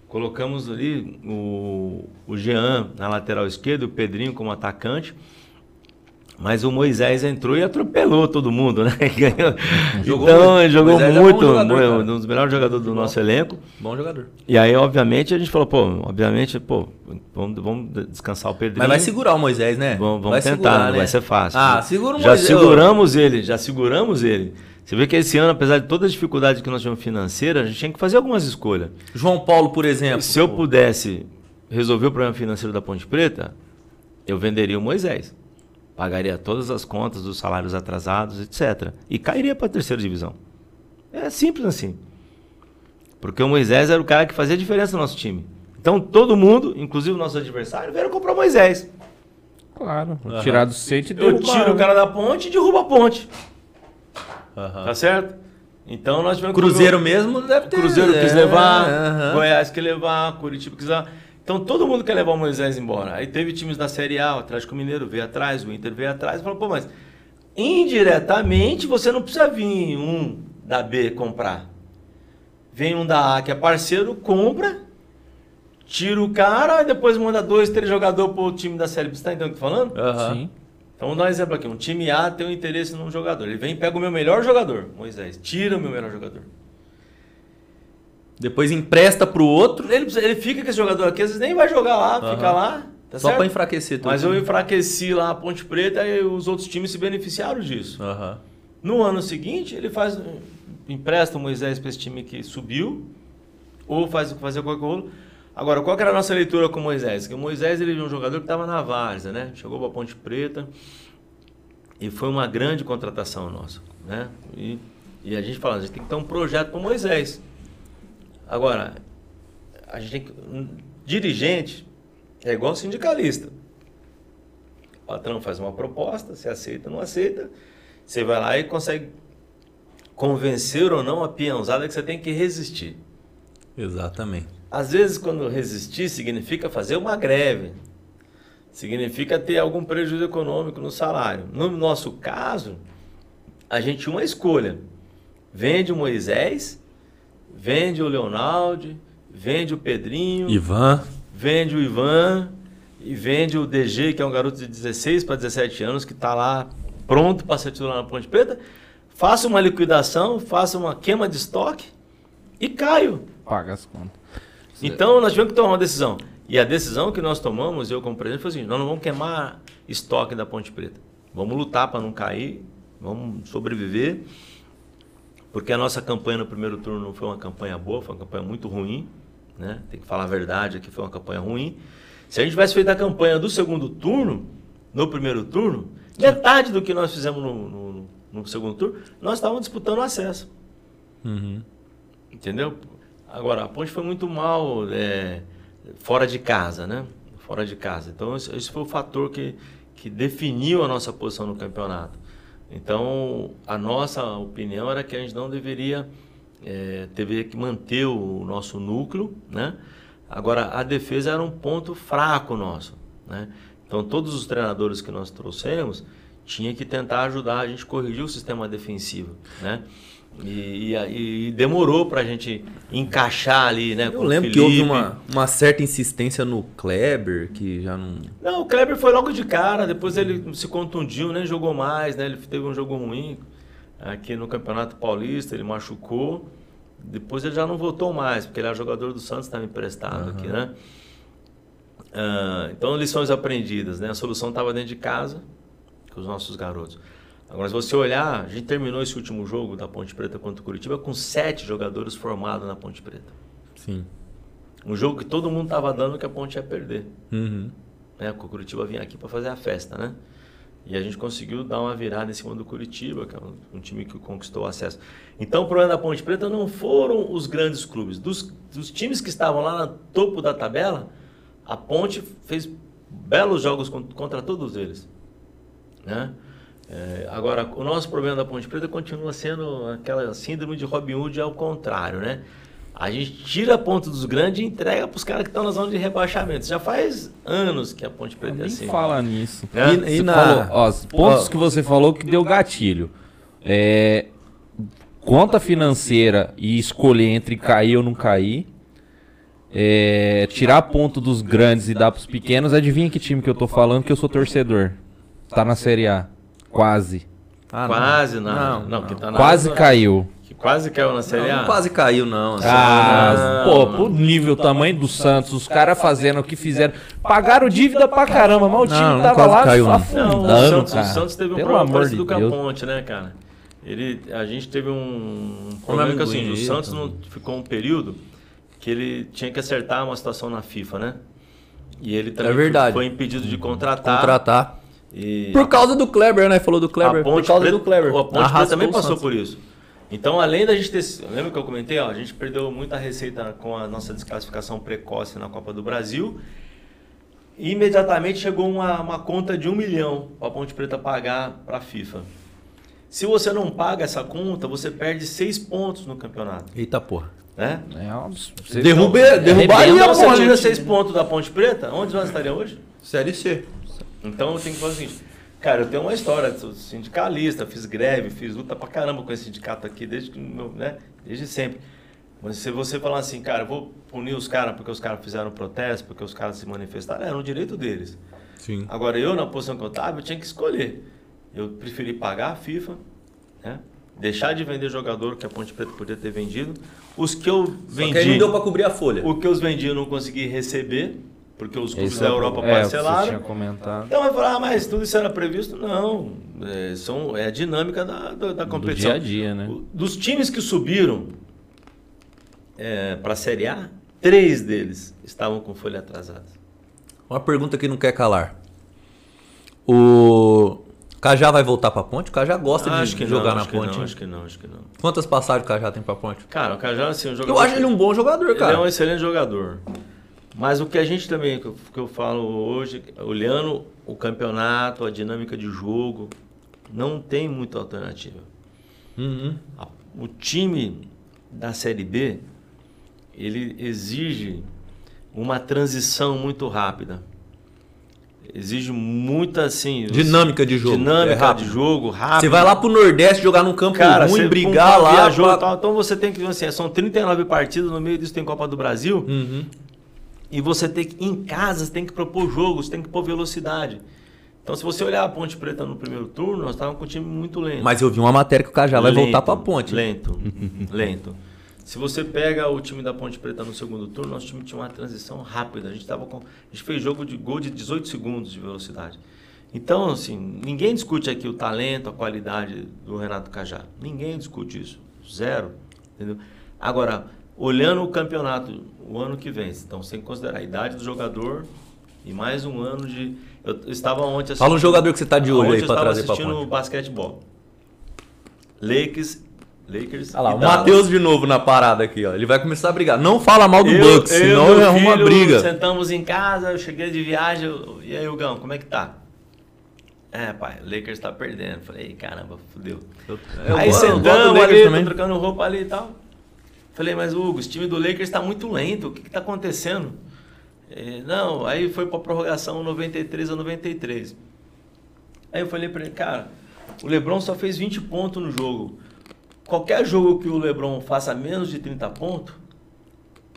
Colocamos ali o, o Jean na lateral esquerda, o Pedrinho como atacante. Mas o Moisés entrou e atropelou todo mundo, né? Ganhou. Jogou então, ele jogou Moisés é bom muito, jogador, cara. um dos melhores jogadores do nosso elenco. Bom jogador. E aí, obviamente, a gente falou, pô, obviamente, pô, vamos, vamos descansar o Pedrinho. Mas vai segurar o Moisés, né? Vamos, vamos vai tentar, segurar, não né? vai ser fácil. Ah, segura o Já Moisés. seguramos ele, já seguramos ele. Você vê que esse ano, apesar de toda a dificuldade que nós tivemos financeira, a gente tinha que fazer algumas escolhas. João Paulo, por exemplo. Se eu pudesse resolver o problema financeiro da Ponte Preta, eu venderia o Moisés. Pagaria todas as contas dos salários atrasados, etc. E cairia para a terceira divisão. É simples assim. Porque o Moisés era o cara que fazia diferença no nosso time. Então todo mundo, inclusive o nosso adversário, vieram comprar o Moisés. Claro. Tirar do centro e Eu derrubar. tiro o cara da ponte e derrubo a ponte. Aham. Tá certo? Então nós tivemos que- Cruzeiro mesmo deve ter. Cruzeiro quis é, levar, aham. Goiás quis levar, Curitiba quis levar. Então todo mundo quer levar o Moisés embora. Aí teve times da Série A, o Atlético Mineiro veio atrás, o Inter veio atrás e falou, pô, mas indiretamente você não precisa vir um da B comprar. Vem um da A que é parceiro, compra, tira o cara, e depois manda dois, três jogadores pro time da Série B. Você tá entendendo o que eu tô falando? Aham. Sim. Então vamos dar um exemplo aqui. Um time A tem um interesse num jogador. Ele vem e pega o meu melhor jogador, Moisés. Tira o meu melhor jogador. Depois empresta pro outro. Ele, ele fica com esse jogador aqui, às vezes nem vai jogar lá, Aham. fica lá. Tá só pra enfraquecer tudo. Mas eu enfraqueci lá a Ponte Preta e os outros times se beneficiaram disso. Aham. No ano seguinte, ele faz empresta o Moisés para esse time que subiu, ou faz fazer qualquer rolo. Agora, qual que era a nossa leitura com o Moisés? Que o Moisés ele é um jogador que estava na várzea, né? Chegou para a Ponte Preta e foi uma grande contratação nossa, né? E, e a gente fala, a gente tem que ter um projeto para o Moisés. Agora, a gente um dirigente é igual sindicalista. O patrão faz uma proposta, você aceita, não aceita. Você vai lá e consegue convencer ou não a peãozada que você tem que resistir. Exatamente. Às vezes, quando resistir, significa fazer uma greve. Significa ter algum prejuízo econômico no salário. No nosso caso, a gente tinha uma escolha. Vende o Moisés, vende o Leonardo, vende o Pedrinho, Ivan. vende o Ivan e vende o DG, que é um garoto de 16 para 17 anos, que está lá pronto para ser titular na Ponte Preta. Faça uma liquidação, faça uma queima de estoque e caio. Paga as contas. Então nós tivemos que tomar uma decisão. E a decisão que nós tomamos, eu como presidente, foi assim: nós não vamos queimar estoque da Ponte Preta. Vamos lutar para não cair, vamos sobreviver. Porque a nossa campanha no primeiro turno não foi uma campanha boa, foi uma campanha muito ruim. Né? Tem que falar a verdade aqui, foi uma campanha ruim. Se a gente tivesse feito a campanha do segundo turno, no primeiro turno, metade do que nós fizemos no, no- no segundo turno, nós estávamos disputando o acesso. Uhum. Entendeu? Agora, a ponte foi muito mal é, fora de casa, né? Fora de casa. Então, esse, foi o fator que, que definiu a nossa posição no campeonato. Então, a nossa opinião era que a gente não deveria, é, que manter o nosso núcleo, né? Agora, a defesa era um ponto fraco nosso, né? Então, todos os treinadores que nós trouxemos tinha que tentar ajudar a gente a corrigir o sistema defensivo, né? E, e- e demorou para a gente encaixar ali, né? Eu lembro que houve uma, uma certa insistência no Kleber, que já não. Não, o Kleber foi logo de cara, depois ele se contundiu, nem jogou mais, né? Ele teve um jogo ruim aqui no Campeonato Paulista, ele machucou. Depois ele já não voltou mais, porque ele era jogador do Santos, estava emprestado aqui, né? Ah, então, lições aprendidas, né? A solução estava dentro de casa, com os nossos garotos. Agora, se você olhar, a gente terminou esse último jogo da Ponte Preta contra o Curitiba com sete jogadores formados na Ponte Preta. Sim. Um jogo que todo mundo estava dando que a Ponte ia perder Uhum. né? O Curitiba vinha aqui para fazer a festa, né? E a gente conseguiu dar uma virada em cima do Curitiba, que é um, time que conquistou o acesso. Então, o problema da Ponte Preta não foram os grandes clubes. Dos, dos times que estavam lá no topo da tabela, a Ponte fez belos jogos con- contra todos eles. Né? É, agora, o nosso problema da Ponte Preta continua sendo aquela síndrome de Robin Hood ao contrário, né? A gente tira a ponta dos grandes e entrega para os caras que estão na zona de rebaixamento. Já faz anos que a Ponte Preta é Nem assim. fala nisso. Né? E- Você na- falou, ó, os pontos ó. que você falou que deu gatilho. É, conta financeira e escolher entre cair ou não cair. É, tirar ponto dos grandes e dar pros pequenos. Adivinha que time que eu tô falando que eu sou torcedor. Tá na Série A. Quase. Ah, Quase não. Não, Não, não. que tá na Quase caiu. Que quase caiu na Série Não, A. não quase caiu, não. Ah, não, pô, não. pro nível, tamanho do Santos, os caras fazendo o que fizeram. Pagaram dívida pra caramba, mas o time Não, não tava lá caiu, não. Não, afundando, o, Santos, cara. o Santos teve um Pelo problema de com a Deus. Ponte, né, cara? Ele, a gente teve um problema que assim, o Santos não ficou um período que ele tinha que acertar uma situação na FIFA, né? E ele também É verdade. foi impedido de contratar. Contratar. E Por causa do Kleber, né? Falou do Kleber. a Ponte Por causa Preta, do Kleber. A Ponte Preta também passou por isso. Então, além da gente ter. Lembra que eu comentei? Ó, a gente perdeu muita receita com a nossa desclassificação precoce na Copa do Brasil. E imediatamente chegou uma, uma conta de um milhão para a Ponte Preta pagar para a FIFA. Se você não paga essa conta, você perde seis pontos no campeonato. Eita porra. Né? É. Derrube, Então, derrubaria a você porra. tira seis pontos da Ponte Preta, onde nós estaríamos hoje? Série C. Então eu tenho que fazer o seguinte. Cara, eu tenho uma história, sou sindicalista, fiz greve, fiz luta pra caramba com esse sindicato aqui, desde, que né, desde sempre. Mas se você falar assim, cara, eu vou punir os caras porque os caras fizeram protesto, porque os caras se manifestaram, era um direito deles. Sim. Agora eu, na posição que eu estava, eu tinha que escolher. Eu preferi pagar a FIFA, né? deixar de vender jogador que a Ponte Preta podia ter vendido. Os que eu Só vendi, que aí não deu pra cobrir a folha. o que eu vendi eu não consegui receber, porque os clubes Esse da é o- Europa é, parcelaram. tinha comentado. Então vai falar, ah, mas tudo isso era previsto? Não. É, são, é a dinâmica da, da, da Do competição. dia a dia, né? Dos times que subiram para a Série A, três deles estavam com folha atrasada. Uma pergunta que não quer calar. O Cajá vai voltar pra ponte? O Cajá gosta acho de que jogar não, na acho que ponte. não, acho que não, acho que não. Quantas passagens o Cajá tem pra ponte? Cara, o Cajá, assim, um jogador. Eu acho ele um bom jogador, Ele cara. é um excelente jogador. Mas o que a gente também, que eu, que eu falo hoje, olhando o campeonato, a dinâmica de jogo, não tem muita alternativa. Uhum. O time da Série B, ele exige uma transição muito rápida. Exige muita, assim... Dinâmica de jogo. Dinâmica É rápido. de jogo, rápido. Você vai lá pro Nordeste jogar num campo Cara, ruim, brigar pum, lá. viajou pra-. Então você tem que, assim, são 39 partidas, no meio disso tem Copa do Brasil. Uhum. E você tem que, em casa, você tem que propor jogos, tem que pôr velocidade. Então, se você olhar a Ponte Preta no primeiro turno, nós estávamos com um time muito lento. Mas eu vi uma matéria que o Cajá vai voltar pra ponte. Lento, lento. Se você pega o time da Ponte Preta no segundo turno, nosso time tinha uma transição rápida. A gente, tava com, a gente fez jogo de gol de 18 segundos de velocidade. Então, assim, ninguém discute aqui o talento, a qualidade do Renato Cajá. Ninguém discute isso. Zero. Entendeu? Agora, olhando o campeonato, o ano que vem, então que considerar a idade do jogador e mais um ano de. Eu eu estava ontem assistindo. Fala um jogador que você tá de olho aí eu pra estava trazer pra assistindo basquetebol. Lakers. Lakers. Olha lá, o. Matheus de novo na parada aqui, ó. Ele vai começar a brigar. Não fala mal do Eu- Bucks, eu, senão meu ele arruma filho, briga. Sentamos em casa, eu cheguei de viagem. eu- E aí, Hugão, como é que tá? É, pai, Lakers tá perdendo. Falei, caramba, fudeu. Eu- aí eu sentamos ali, trocando roupa ali e tal. Falei, mas Hugo, esse time do Lakers tá muito lento, o que que tá acontecendo? Eh, não, aí foi pra prorrogação 93 a 93. Aí eu falei pra ele, cara, o Lebron só fez 20 pontos no jogo. Qualquer jogo que o Lebron faça menos de 30 pontos,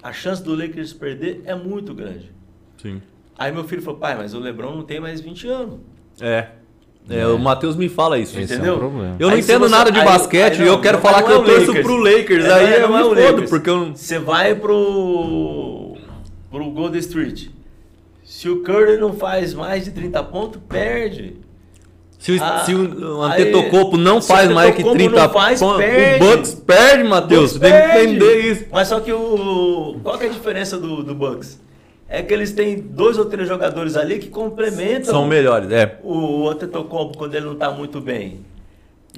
a chance do Lakers perder é muito grande. Sim. Aí meu filho falou, pai, mas o Lebron não tem mais 20 anos. É. É, o Matheus me fala isso. Esse entendeu? é um problema. Eu não Aí entendo você- nada de aí- basquete aí e não, eu quero falar não que é eu o torço Lakers. pro Lakers. É, aí eu não é o Lakers. porque eu não. Você vai pro, pro Golden Street. Se o Curry não faz mais de 30 pontos, perde. Se, o- Ah, se o aí- Antetokounmpo não faz mais que Antetokounmpo 30 não faz, pontos, perde. o Bucks perde, Matheus. Você Bucks tem que entender isso. Mas só que o. Qual que é a diferença do, do Bucks? É que eles têm dois ou três jogadores ali que complementam São melhores, é. o, Antetokounmpo quando ele não está muito bem.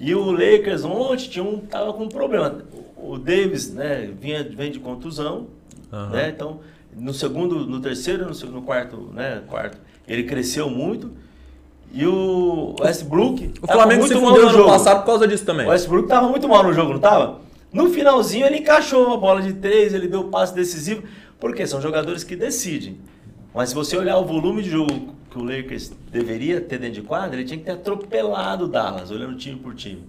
E o Lakers ontem tinha um, tava com um problema. O Davis, né, vinha, vem de contusão, Aham. né? Então, no segundo, no terceiro, no, seg- no quarto, né, quarto, ele cresceu muito. E o Westbrook O Flamengo se muito mal fudeu no no jogo. passado por causa disso também. O Westbrook tava muito mal no jogo, não tava? No finalzinho ele encaixou uma bola de três, ele deu o passe decisivo, porque são jogadores que decidem. Mas se você olhar o volume de jogo que o Lakers deveria ter dentro de quadra, ele tinha que ter atropelado o Dallas, olhando time por time.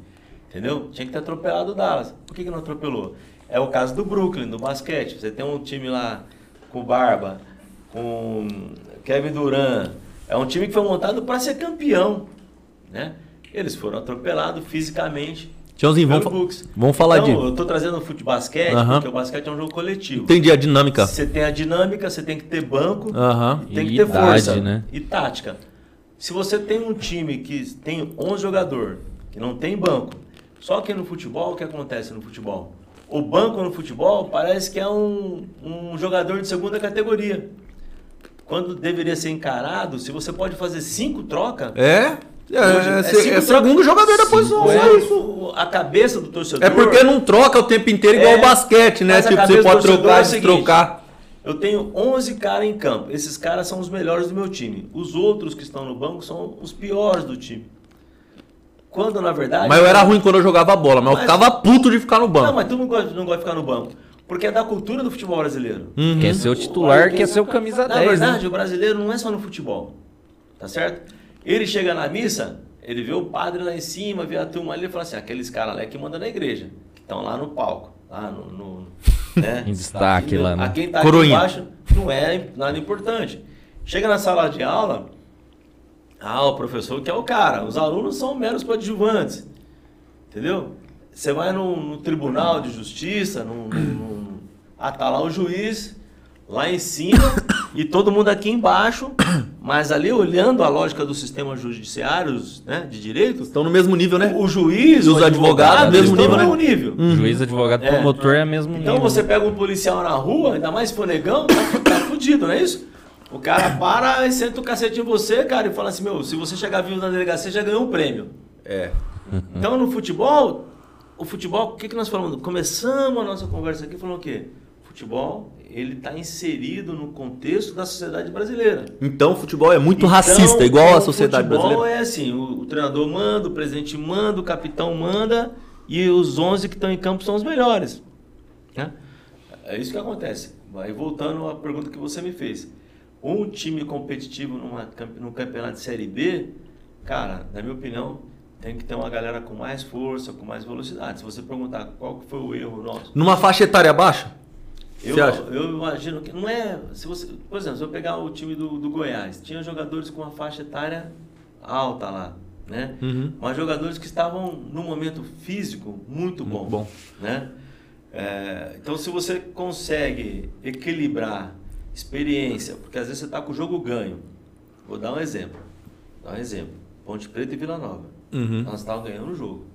Entendeu? Tinha que ter atropelado o Dallas. Por que, que não atropelou? É o caso do Brooklyn, do basquete. Você tem um time lá com Barba, com Kevin Durant. É um time que foi montado para ser campeão. Né? Eles foram atropelados fisicamente. Tiãozinho, pelo vamos, fa- vamos falar então, de. Eu tô trazendo o futebol basquete, porque o basquete é um jogo coletivo. Entendi a dinâmica. Você tem a dinâmica, você tem que ter banco, e tem que ter idade, força né? e tática. Se você tem um time que tem 11 jogadores, que não tem banco, só que no futebol, o que acontece no futebol? O banco no futebol parece que é um, um jogador de segunda categoria. Quando deveria ser encarado, se você pode fazer cinco trocas, É? É, é, é se- é segundo jogador da posição. Só é isso. o- a cabeça do torcedor. É porque não troca o tempo inteiro igual É, o basquete, né? Tipo, você pode torcedor trocar é e o seguinte, destrocar. Eu tenho 11 caras em campo. Esses caras são os melhores do meu time. Os outros que estão no banco são os piores do time. Quando, na verdade... Mas eu era ruim quando eu jogava bola, mas, eu Mas- ficava puto de ficar no banco. Não, mas tu não gosta, não gosta de ficar no banco. Porque é da cultura do futebol brasileiro. Uhum. Quer ser o titular, quer ser o camisa Na 10. verdade, né? o brasileiro não é só no futebol. Tá certo? Ele chega na missa, ele vê o padre lá em cima, vê a turma ali e fala assim: aqueles caras lá que mandam na igreja, que estão lá no palco, lá no. no- né? Em destaque lá, né? A quem tá Coroinha. aqui embaixo não é nada importante. Chega na sala de aula, ah, o professor que é o cara, os alunos são meros coadjuvantes. Entendeu? Você vai no, no tribunal de justiça, no, no- no- ah, tá lá o juiz, lá em cima, e todo mundo aqui embaixo, mas ali olhando a lógica dos sistemas judiciários, né, de direito, Estão no mesmo nível, né? o juiz, E os advogados, advogado, mesmo estão nível, no né? mesmo nível. Juiz, advogado, É. promotor é mesmo Então nível. você pega um policial na rua, ainda mais se for negão, tá, tá fudido, não é isso? O cara para e senta o cacete em você, cara, e fala assim, meu, se você chegar vivo na delegacia, já ganhou um prêmio. É. Então no futebol, o futebol, o que, que nós falamos? Começamos a nossa conversa aqui falando o quê? Futebol, ele está inserido no contexto da sociedade brasileira. Então o futebol é muito Então, racista, igual a o sociedade futebol brasileira. é assim, o, o treinador manda, o presidente manda, o capitão manda e os 11 que estão em campo são os melhores. né? É isso que acontece. Vai voltando à pergunta que você me fez. Um time competitivo numa, num campeonato de Série B, cara, na minha opinião, tem que ter uma galera com mais força, com mais velocidade. Se você perguntar qual foi o erro nosso, Numa faixa etária baixa? Eu, eu imagino que não é. Se você, por exemplo, se eu pegar o time do, do Goiás, tinha jogadores com uma faixa etária alta lá, né? Uhum. Mas jogadores que estavam num momento físico muito bom, bom. né? É, então, se você consegue equilibrar experiência, porque às vezes você está com o jogo ganho. Vou dar um exemplo. Dar um exemplo. Ponte Preta e Vila Nova. Uhum. Nós estávamos ganhando o jogo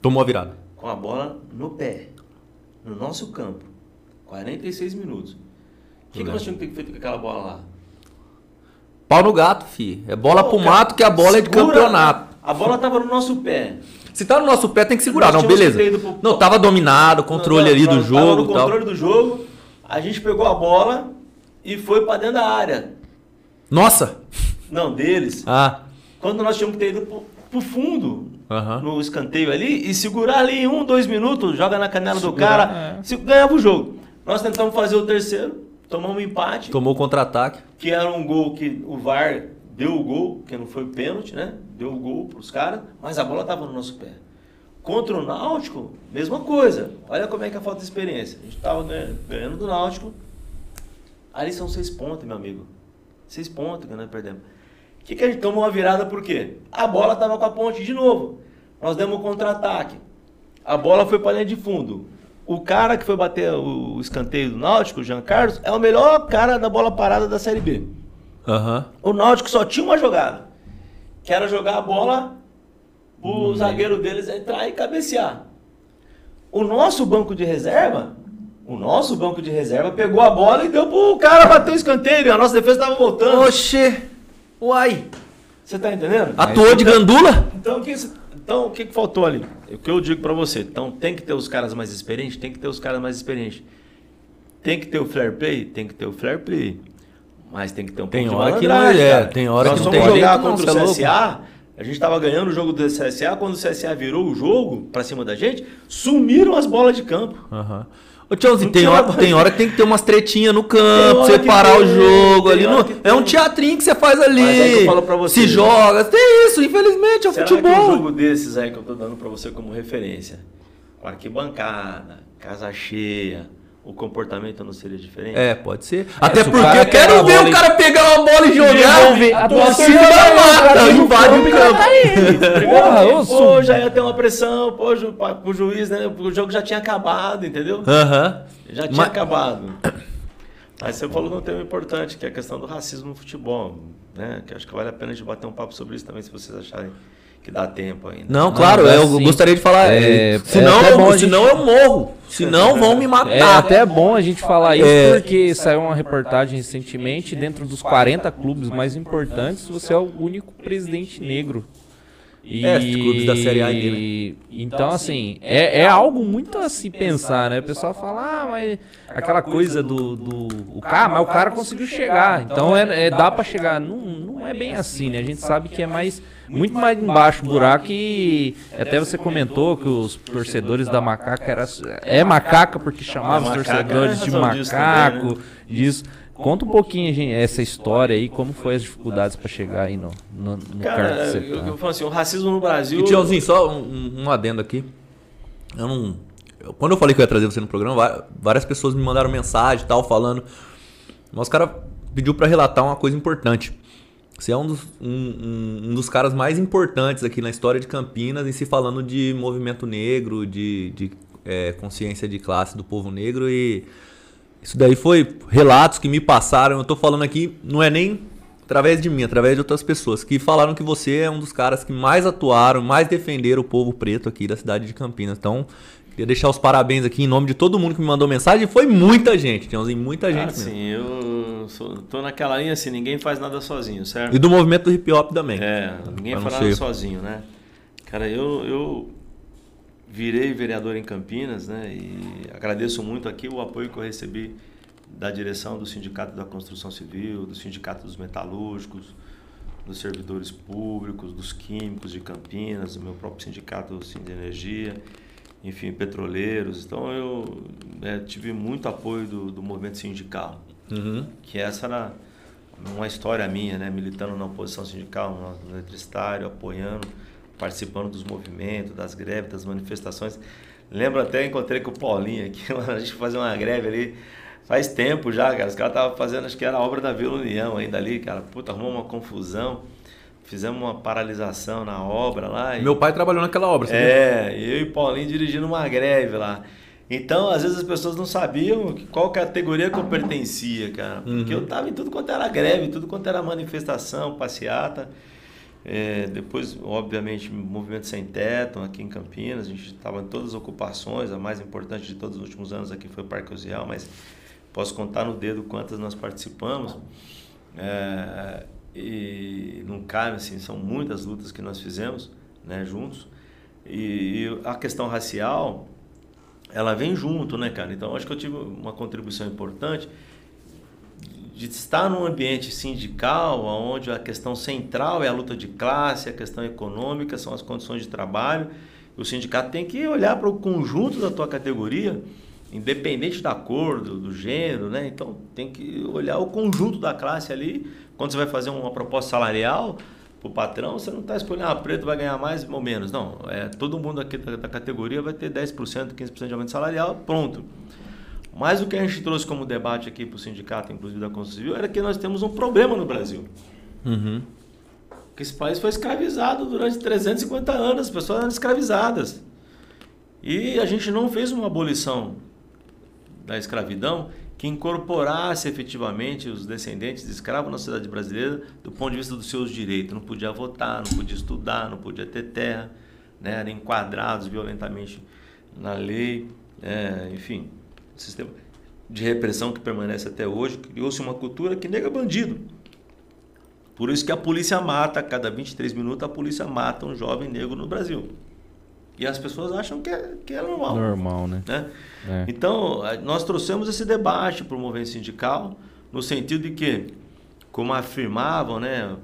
Tomou a virada. com a bola no pé, no nosso campo, 46 minutos. O que, que nós tínhamos que ter feito com aquela bola lá? Pau no gato, fi. É bola Pô, pro cara, mato que a bola é de campeonato. A bola estava no nosso pé. Se tá no nosso pé, tem que segurar. Nós Não, beleza. pro- Não, tava dominado, controle Nós- ali do nós tava jogo no e tal. controle do jogo, a gente pegou a bola e foi para dentro da área. Nossa! Não, deles. Ah. Quando nós tínhamos que ter ido pro, pro fundo, Aham. no escanteio ali, e segurar ali um, dois minutos, joga na canela do Segurar, cara, é. se, ganhava o jogo. Nós tentamos fazer o terceiro, tomamos um empate. Tomou contra-ataque. que era um gol que o VAR deu o gol, que não foi pênalti, né? Deu o gol para os caras, mas a bola estava no nosso pé. Contra o Náutico, mesma coisa. Olha como é que é a falta de experiência. A gente estava ganhando, ganhando do Náutico. Ali são seis pontos, meu amigo. Seis pontos que nós perdemos. O que, que a gente tomou uma virada por quê? A bola estava com a ponte de novo. Nós demos um contra-ataque. A bola foi para linha de fundo. O cara que foi bater o escanteio do Náutico, o Jean Carlos, é o melhor cara da bola parada da Série B. Aham. O Náutico só tinha uma jogada, que era jogar a bola o zagueiro deles entrar e cabecear. O nosso banco de reserva, o nosso banco de reserva pegou a bola e deu pro cara bater o escanteio. A nossa defesa estava voltando. Oxê! Uai! Você tá entendendo? Atuou de gandula? Então, o que, então, o que que faltou ali? O que eu digo pra você? Então, tem que ter os caras mais experientes? Tem que ter os caras mais experientes. Tem que ter o fair play? Tem que ter o fair play. Mas tem que ter um Tem pouco hora de que não malandragem, é, tem hora Nós que não tem jogar jeito, não, contra é o. CSA, a gente tava ganhando o jogo do CSA, quando o CSA virou o jogo pra cima da gente, sumiram as bolas de campo. Aham. Ô, Tchãozinho, Não tem hora, mais- tem hora que tem que ter umas tretinhas no campo, hora você que parar o jogo ali. que é um teatrinho que você faz ali. Mas é que eu falo pra você, Se né? joga. Tem isso, infelizmente, é Será que um futebol. jogo desses aí que eu tô dando pra você como referência, com arquibancada, casa cheia, o comportamento não seria diferente? É, pode ser. Até se o porque eu quero ver o cara pegar uma bola e jogar. Torcida vai mata, invade o campo. Pô, Su- já ia ter uma pressão, pô, ju, pro juiz, né? O jogo já tinha acabado, entendeu? Aham. Já tinha Mas- acabado. Aí você falou de um tema importante, que é a questão do racismo no futebol, né? Que acho que vale a pena a gente bater um papo sobre isso também, se vocês acharem que dá tempo ainda. Não, claro, Não, eu assim, gostaria de falar. é- É, senão, é eu, gente- eu morro. Senão vão me matar. É até bom a gente falar isso É. porque saiu uma reportagem recentemente, dentro dos 40 clubes mais importantes, você é o único presidente negro. E... É, clubes da Série A aí, Então, assim, é, é algo muito a se pensar, né? O pessoal fala, ah, mas aquela coisa do. do o cara, mas o cara conseguiu chegar. Então é, é- dá pra chegar. Não, não é bem assim, né? A gente sabe que é mais. Muito mais embaixo o buraco e até você comentou que os torcedores da macaca era, é macaca porque chamava os torcedores é de macaco, também, disso. Conta um pouquinho gente, essa história aí, como foi as dificuldades pra chegar aí no, no, no Cara, que você eu, tá. eu falo assim, o racismo no Brasil. E Tiãozinho, só um, um- adendo aqui. Eu não. eu- quando eu falei que eu ia trazer você no programa, várias pessoas me mandaram mensagem e tal, falando. Mas o cara pediu pra relatar uma coisa importante. Você é um dos, um, um- um dos caras mais importantes aqui na história de Campinas em se falando de movimento negro, de, de, é, consciência de classe do povo negro e isso daí foi relatos que me passaram. Eu tô falando aqui, não é nem através de mim, através de outras pessoas que falaram que você é um dos caras que mais atuaram, mais defenderam o povo preto aqui da cidade de Campinas. Então, queria deixar os parabéns aqui em nome de todo mundo que me mandou mensagem. Foi muita gente, Tiãozinho, muita gente Ah, mesmo. sim, eu sou, tô naquela linha assim, ninguém faz nada sozinho, certo? E do movimento do hip hop também. É, ninguém faz nada sozinho, né? Cara, eu, eu virei vereador em Campinas, né? E agradeço muito aqui o apoio que eu recebi da direção do Sindicato da Construção Civil, do Sindicato dos Metalúrgicos, dos servidores públicos, dos químicos de Campinas, do meu próprio sindicato de energia, enfim, petroleiros. Então eu né, tive muito apoio do, do movimento sindical Uhum. que essa era uma história minha, né? Militando na oposição sindical, no no eletricitário, apoiando, participando dos movimentos, das greves, das manifestações. Lembro até, encontrei com o Paulinho aqui, a gente fazia uma greve ali, faz tempo já, cara. Os caras estavam fazendo, acho que era a obra da Vila União ainda ali, cara. Puta, arrumou uma confusão. Fizemos uma paralisação na obra lá. e- Meu pai trabalhou naquela obra, você viu? é, eu e Paulinho dirigindo uma greve lá. Então, às vezes as pessoas não sabiam qual categoria que eu pertencia, cara. Porque Uhum. eu tava em tudo quanto era greve, tudo quanto era manifestação, passeata. É, depois, obviamente, Movimento Sem Teto aqui em Campinas. A gente estava em todas as ocupações. A mais importante de todos os últimos anos aqui foi o Parque Osial, mas posso contar no dedo quantas nós participamos. É, e não cabe, assim, são muitas lutas que nós fizemos né, juntos. E, e a questão racial, ela vem junto, né, cara? Então, acho que eu tive uma contribuição importante de estar num ambiente sindical, onde a questão central é a luta de classe, a questão econômica são as condições de trabalho. O sindicato tem que olhar para o conjunto da tua categoria, independente da cor, do, do gênero, né? Então tem que olhar o conjunto da classe ali. Quando você vai fazer uma proposta salarial para o patrão, você não está escolhendo, ah, preto vai ganhar mais ou menos. Não, é, todo mundo aqui da, da categoria vai ter 10%, 15% de aumento salarial, pronto. Mas o que a gente trouxe como debate aqui para o sindicato, inclusive da Construção Civil, era que nós temos um problema no Brasil. Uhum. Que esse país foi escravizado durante 350 anos, as pessoas eram escravizadas. E a gente não fez uma abolição da escravidão que incorporasse efetivamente os descendentes de escravos na sociedade brasileira do ponto de vista dos seus direitos. Não podia votar, não podia estudar, não podia ter terra, né? eram enquadrados violentamente na lei, é, enfim, sistema de repressão que permanece até hoje, criou-se uma cultura que nega bandido. Por isso que a polícia mata, a cada 23 minutos a polícia mata um jovem negro no Brasil. E as pessoas acham que é, que é normal. Normal, né? né? É. Então, nós trouxemos esse debate para o movimento sindical, no sentido de que, como afirmavam né,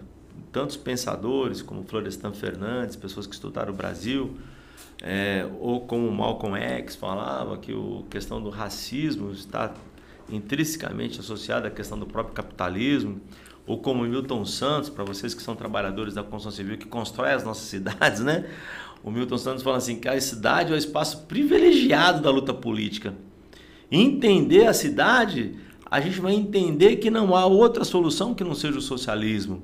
tantos pensadores, como Florestan Fernandes, pessoas que estudaram o Brasil, é, ou como Malcolm X falava, que a questão do racismo está intrinsecamente associada à questão do próprio capitalismo, ou como Milton Santos, para vocês que são trabalhadores da construção civil, que constrói as nossas cidades, né? O Milton Santos fala assim que a cidade é o espaço privilegiado da luta política. Entender a cidade, a gente vai entender que não há outra solução que não seja o socialismo.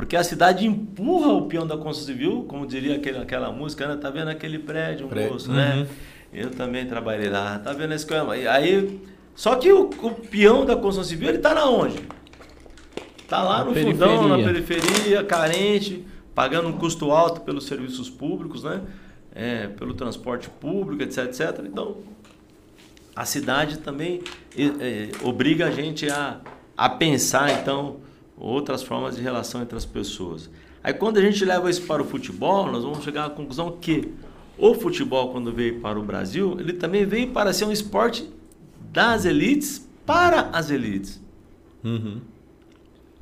Porque a cidade empurra o peão da construção civil, como diria aquele, aquela música, né? Tá vendo aquele prédio, Prédio. moço, né? Eu também trabalhei lá. Tá vendo esse? E aí, só que o, o peão da construção civil, ele tá na onde? Tá lá Na no fundão, na periferia. periferia, carente, pagando um custo alto pelos serviços públicos, né? É, pelo transporte público, etc, etc. Então, a cidade também é, obriga a gente a, a pensar, então, outras formas de relação entre as pessoas. Aí, quando a gente leva isso para o futebol, nós vamos chegar à conclusão que o futebol, quando veio para o Brasil, ele também veio para ser um esporte das elites para as elites. Uhum.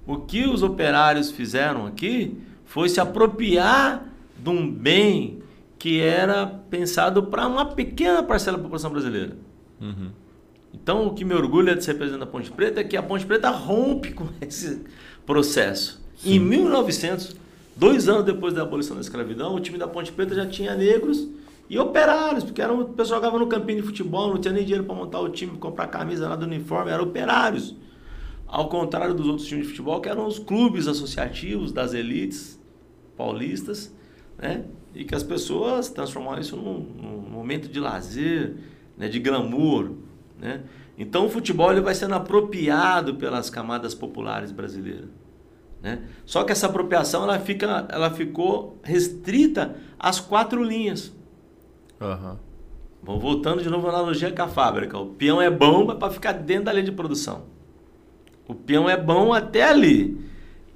O que os operários fizeram aqui foi se apropriar de um bem que era pensado para uma pequena parcela da população brasileira. Uhum. Então, o que me orgulha de ser presidente da Ponte Preta é que a Ponte Preta rompe com esse processo. Sim. Em 1900, dois anos depois da abolição da escravidão, o time da Ponte Preta já tinha negros e operários, porque era um, o pessoal jogava no campinho de futebol, não tinha nem dinheiro para montar o time, comprar camisa, nada do uniforme, eram operários. Ao contrário dos outros times de futebol, que eram os clubes associativos das elites paulistas, né? E que as pessoas transformaram isso num, num momento de lazer, né, de glamour. Né? Então o futebol ele vai sendo apropriado pelas camadas populares brasileiras. Né? Só que essa apropriação ela, fica, ela ficou restrita às quatro linhas. Uhum. Voltando de novo à analogia com a fábrica. O peão é bom para ficar dentro da linha de produção. O peão é bom até ali.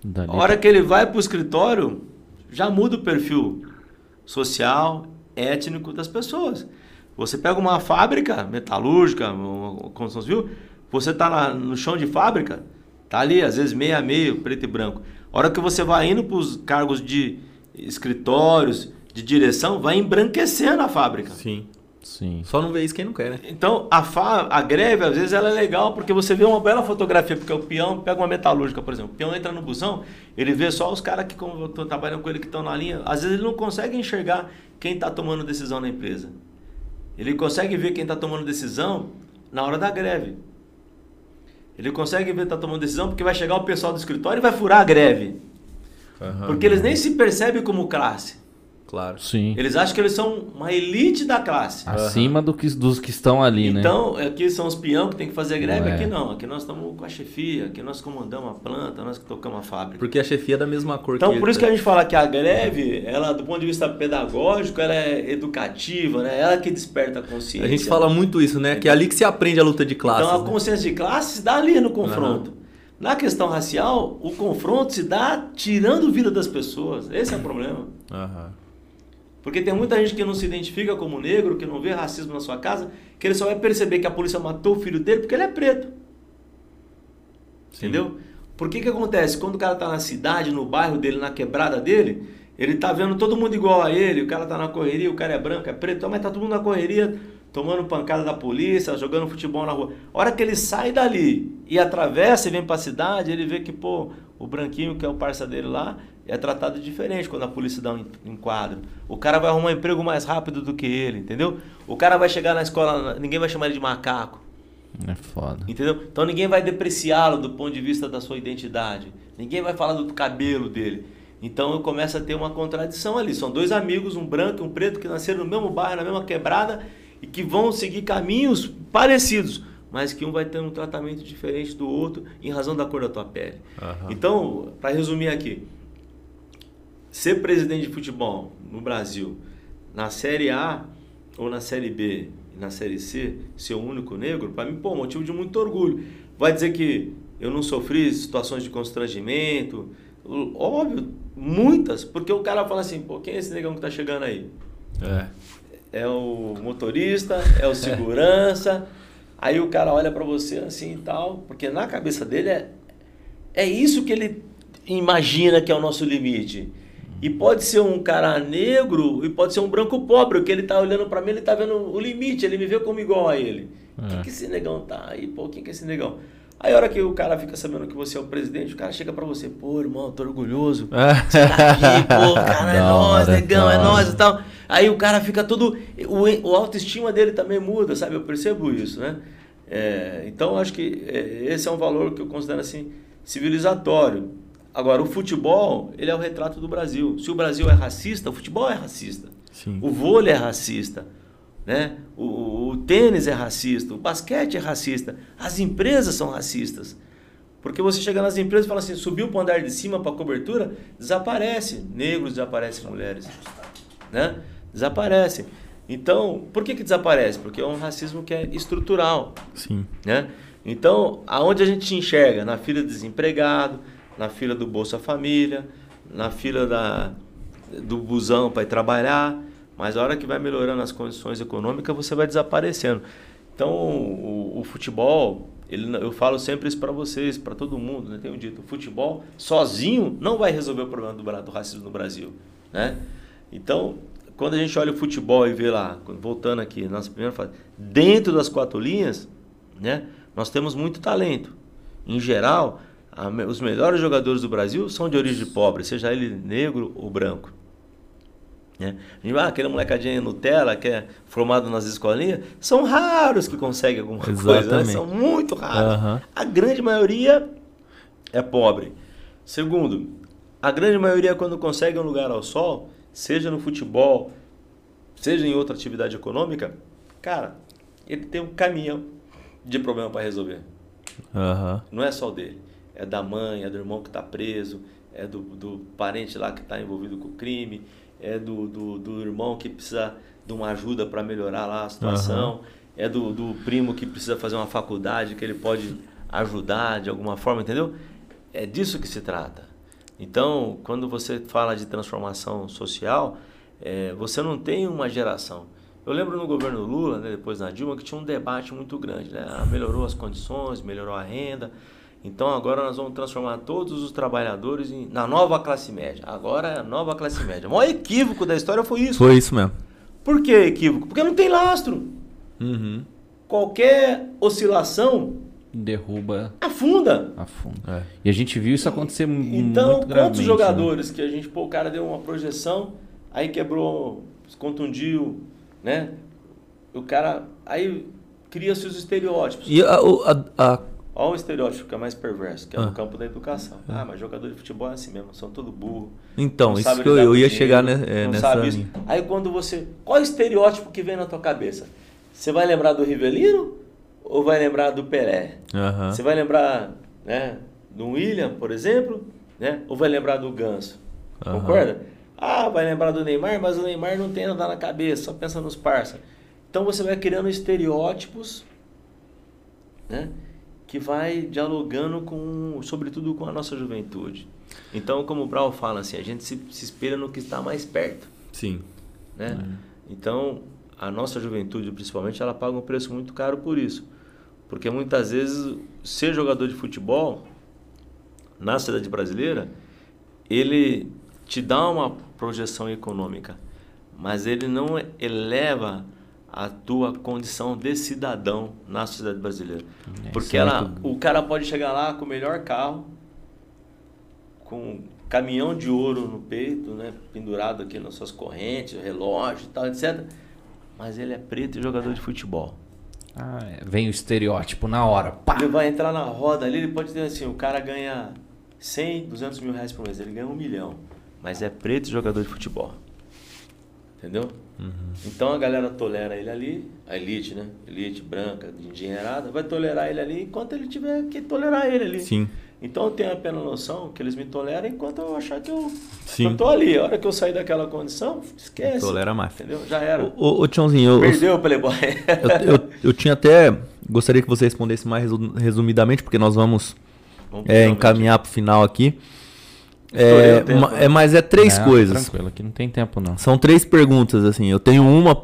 Dali. A hora que ele vai para o escritório, já muda o perfil social, étnico das pessoas. Você pega uma fábrica metalúrgica, uma construção civil, você está no chão de fábrica, tá ali, às vezes meio a meio, preto e branco. A hora que você vai indo para os cargos de escritórios, de direção, vai embranquecendo a fábrica. Sim. Sim. Só não vê isso quem não quer, né? Então, a, fa a greve, às vezes, ela é legal porque você vê uma bela fotografia, porque o peão pega uma metalúrgica, por exemplo. O peão entra no busão, ele vê só os caras que estão trabalhando com ele, que estão na linha. Às vezes, ele não consegue enxergar quem está tomando decisão na empresa. Ele consegue ver quem está tomando decisão na hora da greve. Ele consegue ver quem está tomando decisão porque vai chegar o pessoal do escritório e vai furar a greve. Uhum. Porque eles nem se percebem como classe. Claro. Sim. Eles acham que eles são uma elite da classe. Acima uhum. do que, dos que estão ali, então, né? Então, aqui são os peão que tem que fazer greve, é. aqui não. Aqui nós estamos com a chefia, aqui nós comandamos a planta, nós que tocamos a fábrica. Porque a chefia é da mesma cor então, que por isso que a gente fala que a greve, ela, do ponto de vista pedagógico, ela é educativa, né? Ela que desperta a consciência. A gente fala muito isso, né? Que é ali que se aprende a luta de classes. Então, a né? consciência de classe se dá ali no confronto. Uhum. Na questão racial, o confronto se dá tirando vida das pessoas. Esse é o problema. Uhum. Porque tem muita gente que não se identifica como negro, que não vê racismo na sua casa, que ele só vai perceber que a polícia matou o filho dele porque ele é preto. Sim. Entendeu? Por que que acontece? Quando o cara tá na cidade, no bairro dele, na quebrada dele, ele tá vendo todo mundo igual a ele, o cara tá na correria, o cara é branco, é preto, mas tá todo mundo na correria, tomando pancada da polícia, jogando futebol na rua. A hora que ele sai dali e atravessa e vem para a cidade, ele vê que, pô, o branquinho que é o parça dele lá, é tratado diferente quando a polícia dá um enquadro. O cara vai arrumar um emprego mais rápido do que ele, entendeu? O cara vai chegar na escola, ninguém vai chamar ele de macaco. É foda. Entendeu? Então ninguém vai depreciá-lo do ponto de vista da sua identidade. Ninguém vai falar do cabelo dele. Então começa a ter uma contradição ali. São dois amigos, um branco e um preto, que nasceram no mesmo bairro, na mesma quebrada, e que vão seguir caminhos parecidos, mas que um vai ter um tratamento diferente do outro em razão da cor da tua pele. Uhum. Então, para resumir aqui, ser presidente de futebol no Brasil, na Série A ou na Série B e na Série C, ser o único negro, para mim, pô, motivo de muito orgulho. Vai dizer que eu não sofri situações de constrangimento, óbvio, muitas, porque o cara fala assim, pô, quem é esse negão que tá chegando aí? É. É o motorista, é o segurança. aí o cara olha para você assim e tal, porque na cabeça dele é, é isso que ele imagina que é o nosso limite. E pode ser um cara negro e pode ser um branco pobre, o que ele tá olhando para mim, ele tá vendo o limite, ele me vê como igual a ele. É. Quem que esse negão tá aí? Pô, quem que é esse negão? Aí a hora que o cara fica sabendo que você é o presidente, o cara chega para você, pô, irmão, tô orgulhoso. Você tá aqui, pô, cara, é nós, negão, é nós e tal. Aí o cara fica todo. O, o autoestima dele também muda, sabe? Eu percebo isso, né? É, então acho que é, esse é um valor que eu considero assim civilizatório. Agora, o futebol, ele é o retrato do Brasil. Se o Brasil é racista, o futebol é racista. Sim. O vôlei é racista. Né? O, o, o, tênis é racista, o basquete é racista, as empresas são racistas. Porque você chega nas empresas e fala assim, subiu para o andar de cima para cobertura, desaparece. Negros desaparecem mulheres. Né? Desaparecem. Então, por que, que desaparece? Porque é um racismo que é estrutural. Sim. Né? Então, aonde a gente te enxerga? Na fila do desempregado, na fila do Bolsa Família, na fila da, do busão para ir trabalhar, mas a hora que vai melhorando as condições econômicas, você vai desaparecendo. Então, o, o futebol, ele, eu falo sempre isso para vocês, para todo mundo, né? tenho dito, o futebol sozinho não vai resolver o problema do, do racismo no Brasil, né? Então, quando a gente olha o futebol e vê lá, voltando aqui, nossa primeira fase, dentro das quatro linhas, né? Nós temos muito talento. Em geral, a, os melhores jogadores do Brasil são de origem pobre, seja ele negro ou branco. Né? Ah, aquele molecadinho Nutella que é formado nas escolinhas, são raros que conseguem alguma Exatamente. coisa, né? são muito raros. Uhum. A grande maioria é pobre. Segundo, a grande maioria quando consegue um lugar ao sol, seja no futebol, seja em outra atividade econômica, cara, ele tem um caminhão de problema para resolver. Uhum. Não é só o dele. É da mãe, é do irmão que está preso, é do, do parente lá que está envolvido com o crime, é do, do, do, irmão que precisa de uma ajuda para melhorar lá a situação, uhum. é do, do primo que precisa fazer uma faculdade que ele pode ajudar de alguma forma, entendeu? É disso que se trata. Então, quando você fala de transformação social, é, você não tem uma geração. Eu lembro no governo Lula, né, depois na Dilma, que tinha um debate muito grande. Né? Ah, melhorou as condições, melhorou a renda. Então agora nós vamos transformar todos os trabalhadores em, na nova classe média. Agora é a nova classe média. O maior equívoco da história foi isso. Foi isso mesmo. Por que equívoco? Porque não tem lastro. Uhum. Qualquer oscilação derruba. Afunda. Afunda. É. E a gente viu isso acontecer então, muito Então, quantos né? jogadores né? que a gente, pô, o cara deu uma projeção, aí quebrou, se contundiu, né? O cara. Aí cria-se os estereótipos. E a, a, a... Olha o estereótipo que é mais perverso, que é ah. no campo da educação. É. Ah, mas jogador de futebol é assim mesmo, são todo burro. Então, isso que eu, eu ia chegar né, é, nessa sabe isso. Aí quando você. Qual é o estereótipo que vem na tua cabeça? Você vai lembrar do Rivelino ou vai lembrar do Pelé? Uhum. Você vai lembrar né, do William, por exemplo, né? ou vai lembrar do Ganso? Uhum. Concorda? Ah, vai lembrar do Neymar, mas o Neymar não tem nada na cabeça, só pensa nos parça. Então você vai criando estereótipos, né? Que vai dialogando com, sobretudo com a nossa juventude. Então, como o Brau fala assim, a gente se, se espelha no que está mais perto. Sim. Né? Uhum. Então, a nossa juventude, principalmente, ela paga um preço muito caro por isso. Porque muitas vezes, ser jogador de futebol na cidade brasileira, ele te dá uma projeção econômica, mas ele não eleva a tua condição de cidadão na sociedade brasileira. É, Porque ela, o cara pode chegar lá com o melhor carro, com caminhão de ouro no peito, né, pendurado aqui nas suas correntes, relógio e tal, etc. Mas ele é preto e jogador de futebol. Ah, é. vem o estereótipo na hora. Pá. Ele vai entrar na roda ali, ele pode ter assim, o cara ganha 100, 200 mil reais por mês, ele ganha um milhão mas é preto jogador de futebol. Entendeu? Uhum. Então a galera tolera ele ali, a elite, né? Elite branca, engenheirada, vai tolerar ele ali enquanto ele tiver que tolerar ele ali. Sim. Então eu tenho apenas noção que eles me toleram enquanto eu achar que eu, Sim. eu tô ali. A hora que eu sair daquela condição, esquece. Tolera mais. Entendeu? Já era. Ô, ô Tchãozinho, eu, Perdeu o Playboy. eu, eu, eu, tinha até. Gostaria que você respondesse mais resumidamente, porque nós vamos, vamos é, encaminhar para o final aqui. É, tempo, é, mas é três não, coisas. Tranquilo, aqui não tem tempo não. São três perguntas, assim. Eu tenho uma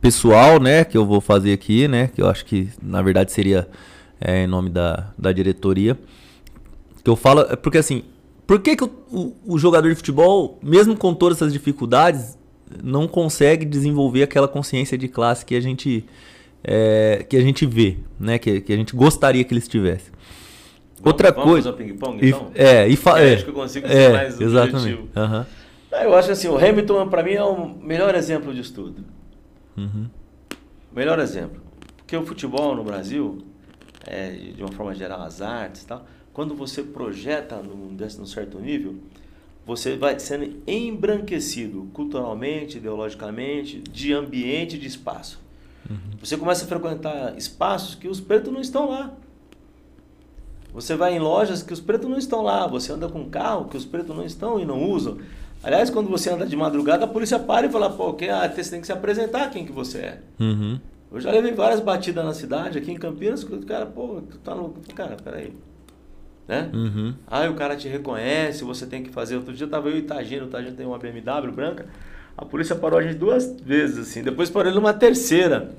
pessoal, né, que eu vou fazer aqui, né, que eu acho que na verdade seria é, em nome da, da diretoria. Que eu falo, é porque assim, por que, que o, o, o, jogador de futebol, mesmo com todas essas dificuldades, não consegue desenvolver aquela consciência de classe que a gente, é, que a gente vê, né, que, que a gente gostaria que eles tivessem? Outra vamos coisa. Fazer ping-pong, então? É, e fa... é, acho que eu consigo ser é, mais exatamente. Uhum. Eu acho assim, o Hamilton para mim é o melhor exemplo de estudo. Uhum. Melhor exemplo. Porque o futebol no Brasil, é, de uma forma geral, as artes e tal, quando você projeta num, num certo nível, você vai sendo embranquecido culturalmente, ideologicamente, de ambiente, de espaço. Uhum. Você começa a frequentar espaços que os pretos não estão lá. Você vai em lojas que os pretos não estão lá. Você anda com um carro que os pretos não estão e não usam. Aliás, quando você anda de madrugada, a polícia para e fala, pô, quem, ah, você tem que se apresentar quem que você é. Uhum. Eu já levei várias batidas na cidade, aqui em Campinas, que o cara, pô, tu tá louco. Cara, peraí. Né? Uhum. Aí o cara te reconhece, você tem que fazer. Outro dia tava eu e o Tagino, o Tagino tem uma BMW branca. A polícia parou a gente duas vezes, assim. Depois parou ele uma terceira.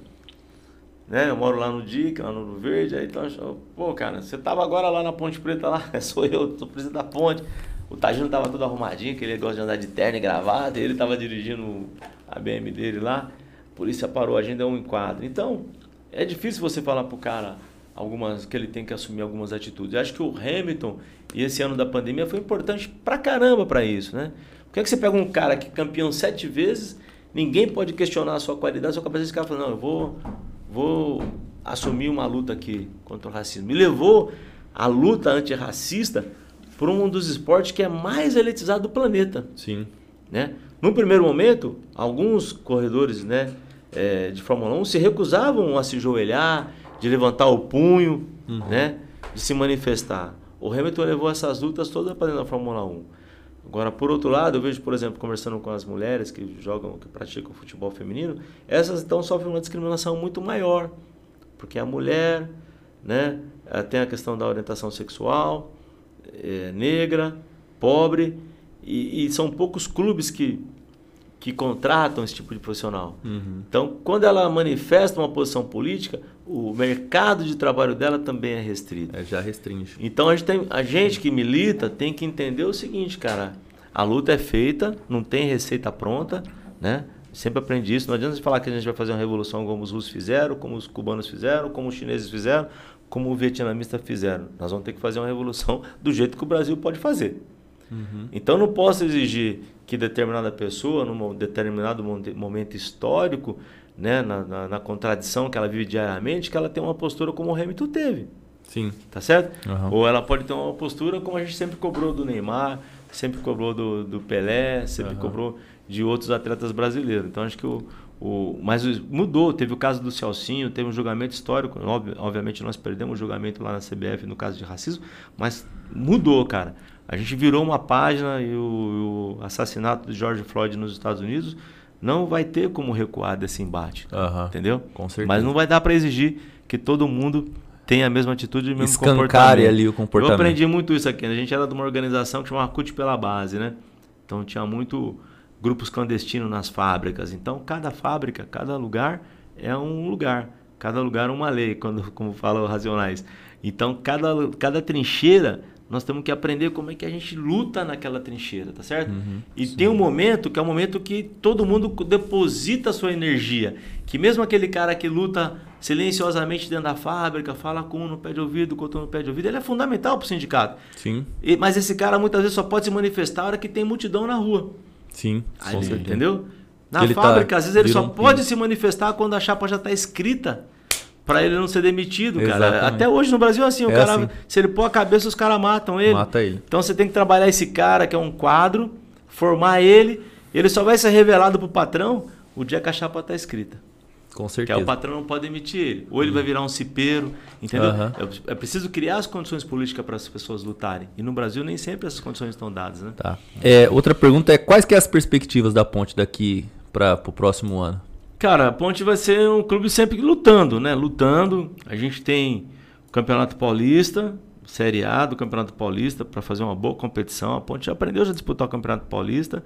Né? Eu moro lá no DIC, lá no Verde. Aí então, pô, cara, você tava agora lá na Ponte Preta lá, sou eu, sou presidente da ponte. O Tagino tava todo arrumadinho, que ele gosta de andar de terno e gravata, e ele tava dirigindo a BM dele lá. A polícia parou, a gente deu um enquadro. Então, é difícil você falar pro cara algumas que ele tem que assumir algumas atitudes. Eu acho que o Hamilton e esse ano da pandemia foi importante pra caramba para isso, né? Por que, é que você pega um cara que é campeão sete vezes, ninguém pode questionar a sua qualidade, a sua cabeça esse cara fala, não, eu vou, vou assumir uma luta aqui contra o racismo. Me levou a luta antirracista por um dos esportes que é mais elitizado do planeta. Sim. Né? No primeiro momento, alguns corredores né, é, de Fórmula 1 se recusavam a se joelhar, de levantar o punho, uhum. né, de se manifestar. O Hamilton levou essas lutas todas para dentro da Fórmula 1. Agora, por outro lado, eu vejo, por exemplo, conversando com as mulheres que jogam, que praticam futebol feminino, essas então sofrem uma discriminação muito maior, porque a mulher, né, tem a questão da orientação sexual, é, negra, pobre, e, e, são poucos clubes que, que contratam esse tipo de profissional. Uhum. Então, quando ela manifesta uma posição política, o mercado de trabalho dela também é restrito. É, já restringe. Então, a gente, tem, a gente que milita tem que entender o seguinte, cara, a luta é feita, não tem receita pronta, né? Sempre aprendi isso. Não adianta você falar que a gente vai fazer uma revolução como os russos fizeram, como os cubanos fizeram, como os chineses fizeram, como os vietnamistas fizeram. Nós vamos ter que fazer uma revolução do jeito que o Brasil pode fazer. Uhum. Então não posso exigir que determinada pessoa, num determinado momento histórico, né, na, na, na, contradição que ela vive diariamente, que ela tenha uma postura como o Hamilton teve. Sim. Tá certo? Uhum. Ou ela pode ter uma postura como a gente sempre cobrou do Neymar, sempre cobrou do, do Pelé, sempre uhum. cobrou de outros atletas brasileiros. Então acho que o, o, mas mudou, teve o caso do Celcinho, teve um julgamento histórico. Obviamente nós perdemos o julgamento lá na CBF no caso de racismo, mas mudou, cara. A gente virou uma página e o, o assassinato de George Floyd nos Estados Unidos não vai ter como recuar desse embate. Uhum, entendeu? Com certeza. Mas não vai dar para exigir que todo mundo tenha a mesma atitude e o mesmo Escancare comportamento. ali o comportamento. Eu aprendi muito isso aqui. A gente era de uma organização que chamava CUT pela base, né? Então tinha muito grupos clandestinos nas fábricas. Então cada fábrica, cada lugar é um lugar. Cada lugar é uma lei, quando, como falam Racionais. Então cada, cada trincheira nós temos que aprender como é que a gente luta naquela trincheira, tá certo? Uhum, e sim. tem um momento que é o um momento que todo mundo deposita a sua energia. Que mesmo aquele cara que luta silenciosamente dentro da fábrica, fala com um no pé de ouvido, com outro no pé de ouvido, ele é fundamental para o sindicato. Sim. E, mas esse cara muitas vezes só pode se manifestar na hora que tem multidão na rua. Sim, Aí, entendeu? Na ele tá fábrica, às vezes ele só virando pode se manifestar quando a chapa já está escrita para ele não ser demitido, cara. Exatamente. Até hoje no Brasil é assim, o É cara, assim. se ele pôr a cabeça, os caras matam ele. Mata ele. Então você tem que trabalhar esse cara, que é um quadro, formar ele, ele só vai ser revelado pro patrão o dia que a chapa tá escrita. Com Que certeza. aí o patrão não pode demitir ele. Ou ele vai virar um cipeiro, entendeu? Aham. É, é preciso criar as condições políticas para as pessoas lutarem. E no Brasil nem sempre essas condições estão dadas, né? Tá. É, outra pergunta é quais que é as perspectivas da ponte daqui para o próximo ano? Cara, a Ponte vai ser um clube sempre lutando, né? Lutando. A gente tem o Campeonato Paulista, Série A do Campeonato Paulista, para fazer uma boa competição. A Ponte já aprendeu a disputar o Campeonato Paulista.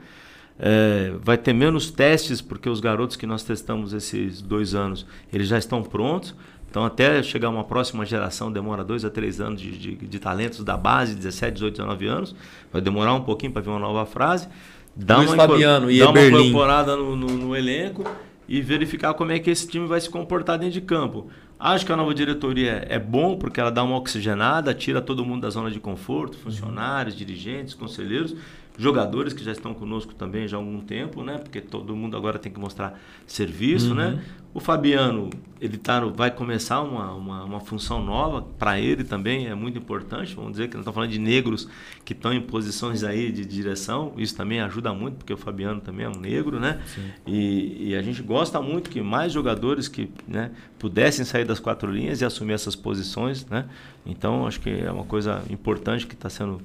É, vai ter menos testes, porque os garotos que nós testamos esses dois anos, eles já estão prontos. Então, até chegar uma próxima geração, demora dois a três anos de, de, de talentos da base, 17, 18, 19 anos. Vai demorar um pouquinho para vir uma nova frase. Dá Luiz uma, Fabiano e dá uma Eberlin. incorporada no, no, no elenco e verificar como é que esse time vai se comportar dentro de campo. Acho que a nova diretoria é bom porque ela dá uma oxigenada, tira todo mundo da zona de conforto, funcionários, dirigentes, conselheiros. Jogadores que já estão conosco também já há algum tempo, né? Porque todo mundo agora tem que mostrar serviço, né? uhum. né? O Fabiano, ele tá, vai começar uma, uma, uma função nova para ele também, é muito importante. Vamos dizer que nós estamos falando de negros que estão em posições aí de direção, isso também ajuda muito, porque o Fabiano também é um negro, né? E, e, a gente gosta muito que mais jogadores que né, pudessem sair das quatro linhas e assumir essas posições, né? Então, acho que é uma coisa importante que está sendo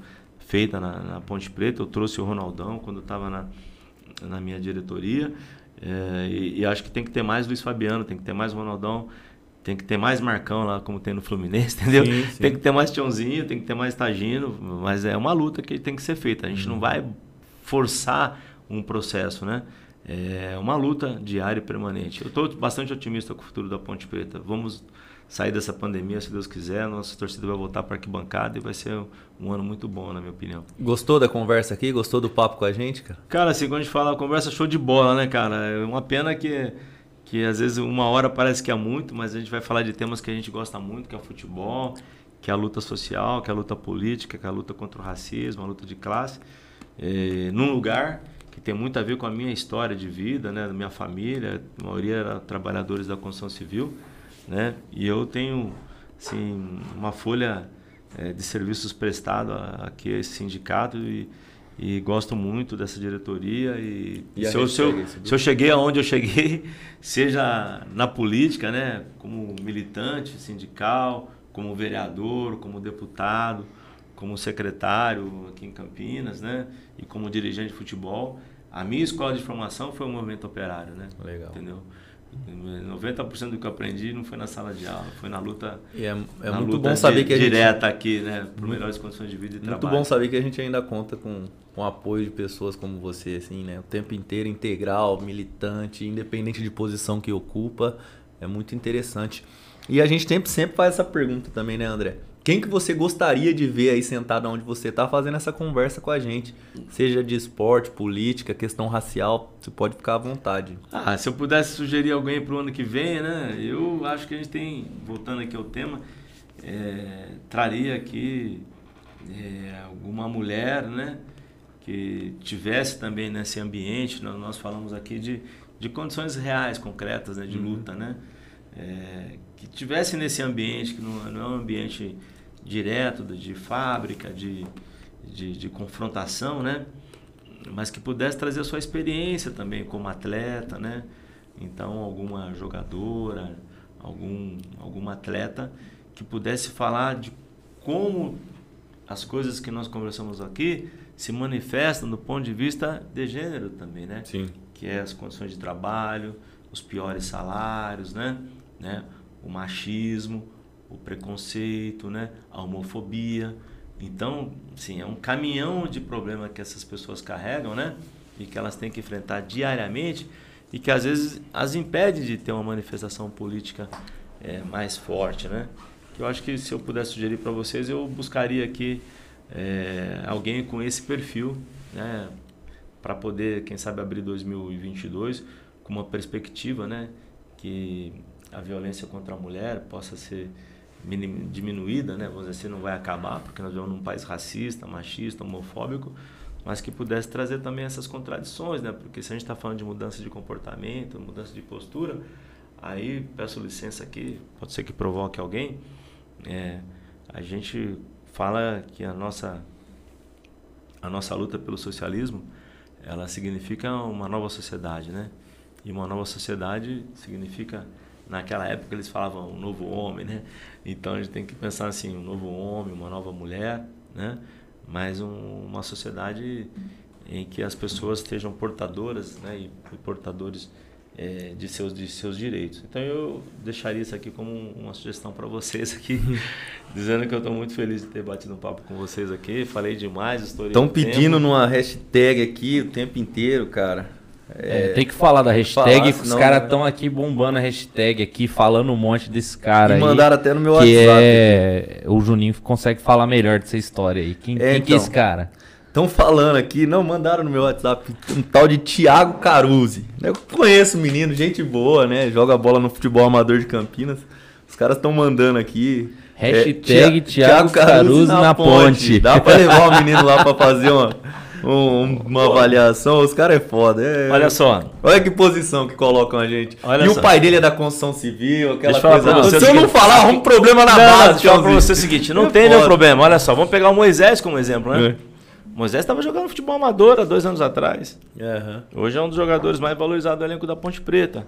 feita na, na, Ponte Preta. Eu trouxe o Ronaldão quando estava na, na minha diretoria. É, e, e, acho que tem que ter mais Luiz Fabiano, tem que ter mais Ronaldão, tem que ter mais Marcão lá, como tem no Fluminense, entendeu? Sim, sim. Tem que ter mais Tiãozinho, tem que ter mais Tagino, mas é uma luta que tem que ser feita. A gente não uhum. vai forçar um processo, né? É uma luta diária e permanente. Eu estou bastante otimista com o futuro da Ponte Preta. Vamos sair dessa pandemia, se Deus quiser, nossa torcida vai voltar para arquibancada e vai ser um ano muito bom, na minha opinião. Gostou da conversa aqui? Gostou do papo com a gente, cara? Cara, assim, quando a gente fala, a conversa show de bola, né, cara? É uma pena que, que às vezes uma hora parece que é muito, mas a gente vai falar de temas que a gente gosta muito, que é o futebol, que é a luta social, que é a luta política, que é a luta contra o racismo, a luta de classe, é, num lugar que tem muito a ver com a minha história de vida, né, da minha família, a maioria era trabalhadores da construção civil, né? E eu tenho assim, uma folha é, de serviços prestados aqui a esse sindicato e, e gosto muito dessa diretoria e, e se, eu, se, eu, se eu cheguei aonde eu cheguei, seja na política, né, como militante sindical, como vereador, como deputado, como secretário aqui em Campinas, né, e como dirigente de futebol, a minha escola de formação foi o movimento operário, né? Legal. Entendeu? 90% do que eu aprendi não foi na sala de aula, foi na luta. E é, é muito bom saber que a gente direta aqui, né, por melhores condições de vida e muito trabalho. Muito bom saber que a gente ainda conta com, com apoio de pessoas como você, assim, né, o tempo inteiro integral, militante, independente de posição que ocupa, é muito interessante. E a gente sempre, sempre faz essa pergunta também, né, André? Quem que você gostaria de ver aí sentado onde você está fazendo essa conversa com a gente? Seja de esporte, política, questão racial, você pode ficar à vontade. Ah, se eu pudesse sugerir alguém para o ano que vem, né? Eu acho que a gente tem, voltando aqui ao tema, é, traria aqui é, alguma mulher, né? Que tivesse também nesse ambiente, nós, nós falamos aqui de, de condições reais, concretas, né? De uhum. luta, né? É, que tivesse nesse ambiente, que não, não é um ambiente direto de fábrica, de, de, de, confrontação, né? Mas que pudesse trazer a sua experiência também como atleta, né? Então, alguma jogadora, algum, alguma atleta que pudesse falar de como as coisas que nós conversamos aqui se manifestam do ponto de vista de gênero também, né? Sim. Que é as condições de trabalho, os piores salários, né? né? O machismo, o preconceito, né? a homofobia. Então, sim, é um caminhão de problema que essas pessoas carregam, né? E que elas têm que enfrentar diariamente e que às vezes as impede de ter uma manifestação política é, mais forte, né? Eu acho que se eu pudesse sugerir para vocês, eu buscaria aqui é, alguém com esse perfil, né? Para poder, quem sabe, abrir 2022 com uma perspectiva, né? Que a violência contra a mulher possa ser diminuída, né? Vamos dizer assim, não vai acabar, porque nós vivemos num país racista, machista, homofóbico, mas que pudesse trazer também essas contradições, né? Porque se a gente está falando de mudança de comportamento, mudança de postura, aí peço licença aqui, pode ser que provoque alguém, é, a gente fala que a nossa a nossa luta pelo socialismo, ela significa uma nova sociedade, né? E uma nova sociedade significa naquela época eles falavam um novo homem, né? Então a gente tem que pensar assim, um novo homem, uma nova mulher, né? Mas um, uma sociedade em que as pessoas estejam portadoras, né? E, e portadores é, de, seus, de seus direitos. Então eu deixaria isso aqui como uma sugestão para vocês aqui, dizendo que eu estou muito feliz de ter batido um papo com vocês aqui. Falei demais, estou Estão pedindo tempo. numa hashtag aqui o tempo inteiro, cara. É, tem que falar da hashtag, falar, os caras estão aqui bombando a hashtag aqui, falando um monte desse cara e mandaram até no meu que WhatsApp. É... O Juninho consegue falar melhor dessa história aí. Quem, é, quem então, que é esse então. cara? Estão falando aqui, não, mandaram no meu WhatsApp um tal de Thiago Caruzzi. Eu conheço o menino, gente boa, né? Joga bola no futebol amador de Campinas. Os caras estão mandando aqui. Hashtag é, Thiago, Thiago Caruzzi na, na ponte. ponte. Dá pra levar o menino lá pra fazer uma um- uma avaliação, os caras é foda. é- Olha só. Olha que posição que colocam a gente. Olha e só. o pai dele é da construção civil, aquela coisa. Se eu não falar, arruma um problema na Não, base, deixa eu falar pra você o seguinte, não É tem nenhum foda. problema. Olha só, vamos pegar o Moisés como exemplo, né? É. Moisés estava jogando futebol amador há dois anos atrás. Aham. Hoje é um dos jogadores mais valorizados do elenco da Ponte Preta.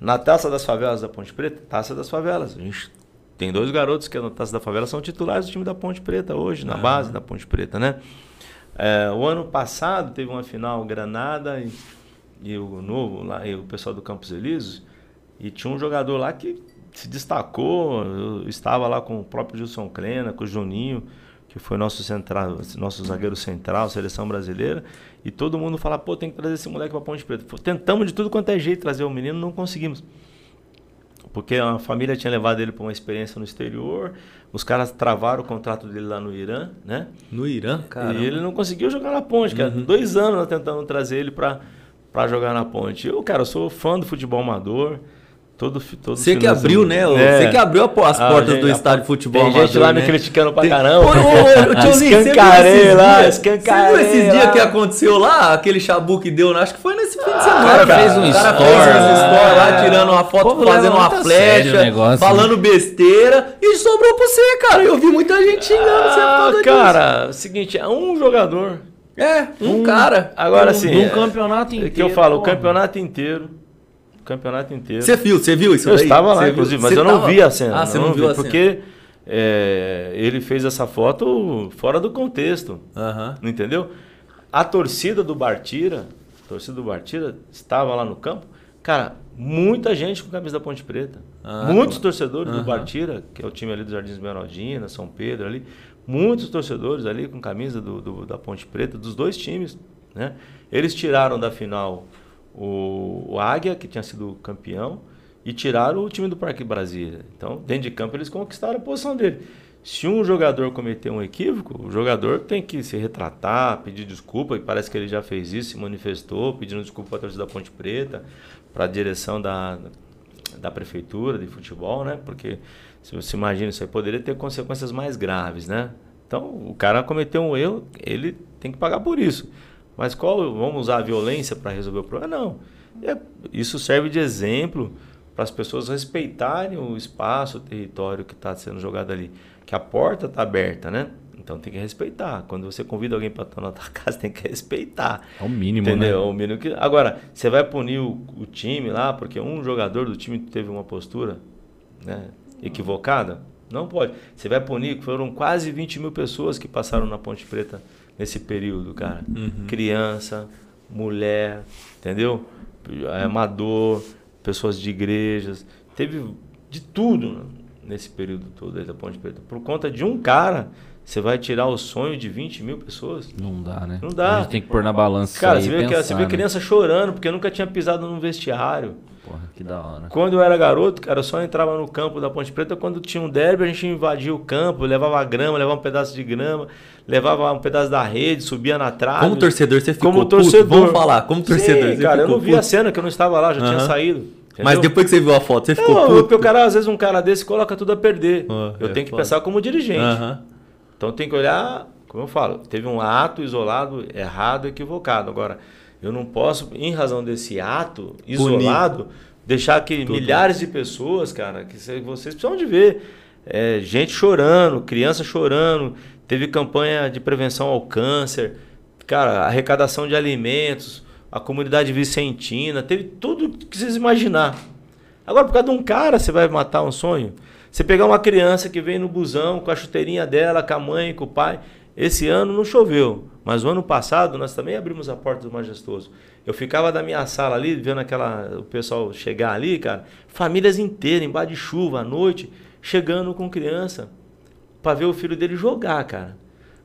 Na Taça das Favelas da Ponte Preta, Taça das Favelas. A gente tem dois garotos que na Taça da Favela são titulares do time da Ponte Preta hoje, na base da Ponte Preta, né? É, o ano passado teve uma final Granada e, e o novo lá, e o pessoal do Campos Elíseos, e tinha um jogador lá que se destacou, eu estava lá com o próprio Gilson Klena, com o Juninho, que foi nosso central, nosso zagueiro central, seleção brasileira, e todo mundo fala, pô, tem que trazer esse moleque para Ponte Preta. Tentamos de tudo quanto é jeito trazer o menino, não conseguimos. Porque a família tinha levado ele para uma experiência no exterior, os caras travaram o contrato dele lá no Irã, né? No Irã, cara. E ele não conseguiu jogar na ponte, cara. Uhum. Dois anos tentando trazer ele pra, pra jogar na ponte. Eu, cara, eu sou fã do futebol amador. Todo, todo Você que abriu, né? o- É. Você que abriu as Ah, portas gente, do estádio de futebol Tem gente amador, lá né? me criticando pra Tem- caramba. Ô, ô, ô, tiozinho, você Escancarei lá, escancarei Você viu esses dias que aconteceu lá? Aquele chabu que deu, né? acho que foi nesse fim de semana. cara fez um O cara story fez um lá. story lá, tirando uma O foto, povo fazendo uma flecha, o negócio, falando besteira. E sobrou pra você, cara. Eu vi muita gente xingando você Ah, causa cara, seguinte, é um jogador. disso. É, um cara. Agora Um- sim. um é- campeonato é inteiro, que eu falo, o campeonato inteiro. Campeonato inteiro. Você viu, você viu isso Eu daí? estava lá, viu? inclusive, mas Você eu não tava- vi a cena. Ah, você eu não, viu vi, a cena. Porque é, ele fez essa foto fora do contexto. Aham. Não entendeu? A torcida do Bartira, torcida do Bartira estava lá no campo. Cara, muita gente com camisa da Ponte Preta. Ah, muitos claro. torcedores do Aham. Bartira, que é o time ali dos Jardins Esmeraldina, São Pedro ali. Muitos torcedores ali com camisa do, do- da Ponte Preta, dos dois times. Né? Eles tiraram da final o, o Águia, que tinha sido campeão, e tiraram o time do Parque Brasília. Então, dentro de campo, eles conquistaram a posição dele. Se um jogador cometer um equívoco, o jogador tem que se retratar, pedir desculpa, e parece que ele já fez isso, se manifestou, pedindo desculpa para a torcida da Ponte Preta, para a direção da, da prefeitura de futebol, né? Porque se você imagina, isso aí poderia ter consequências mais graves, né? Então, o cara cometeu um erro, ele tem que pagar por isso. Mas qual, vamos usar a violência para resolver o problema? Não. É- isso serve de exemplo para as pessoas respeitarem o espaço, o território que está sendo jogado ali. Que a porta está aberta, né? Então tem que respeitar. Quando você convida alguém para estar na tua casa, tem que respeitar. É o mínimo, Entendeu? né? O mínimo que... Agora, você vai punir o, o time lá porque um jogador do time teve uma postura né, equivocada? Não pode. Você vai punir, foram quase 20 mil pessoas que passaram na Ponte Preta nesse período, cara. Criança, mulher, entendeu? É, Amador, pessoas de igrejas. Teve de tudo nesse período todo aí da Ponte Preta. Por conta de um cara, você vai tirar o sonho de 20 mil pessoas? Não dá, né? Não dá. A gente tem que pôr na balança Cara, você vê, e que, pensar, você vê né? criança chorando porque nunca tinha pisado num vestiário. Porra, que da hora. Quando eu era garoto, cara, eu só entrava no campo da Ponte Preta quando tinha um derby, a gente invadia o campo, levava grama, levava um pedaço de grama, levava um pedaço da rede, subia na trave. Como torcedor, você ficou Como puto? torcedor. Vamos falar, como torcedor, Sim, cara, eu não vi a puto? cena, que eu não estava lá, já tinha Aham. saído. Mas entendeu? depois que você viu a foto, você ficou Não, puto? porque o cara, às vezes, um cara desse coloca tudo a perder. Ah, eu é tenho que foda. pensar como dirigente. Aham. Então tem que olhar, como eu falo, teve um ato isolado, errado, equivocado. Agora, eu não posso, em razão desse ato isolado, deixar que milhares de pessoas, cara, que cê- vocês precisam de ver, é, gente chorando, criança chorando, teve campanha de prevenção ao câncer, cara, arrecadação de alimentos, a comunidade vicentina, teve tudo que vocês imaginar. Agora, por causa de um cara, você vai matar um sonho? Você pegar uma criança que vem no busão com a chuteirinha dela, com a mãe, com o pai. Esse ano não choveu, mas o ano passado nós também abrimos a porta do Majestoso. Eu ficava da minha sala ali, vendo aquela, o pessoal chegar ali, cara, famílias inteiras, embaixo de chuva, à noite, chegando com criança, para ver o filho dele jogar, cara.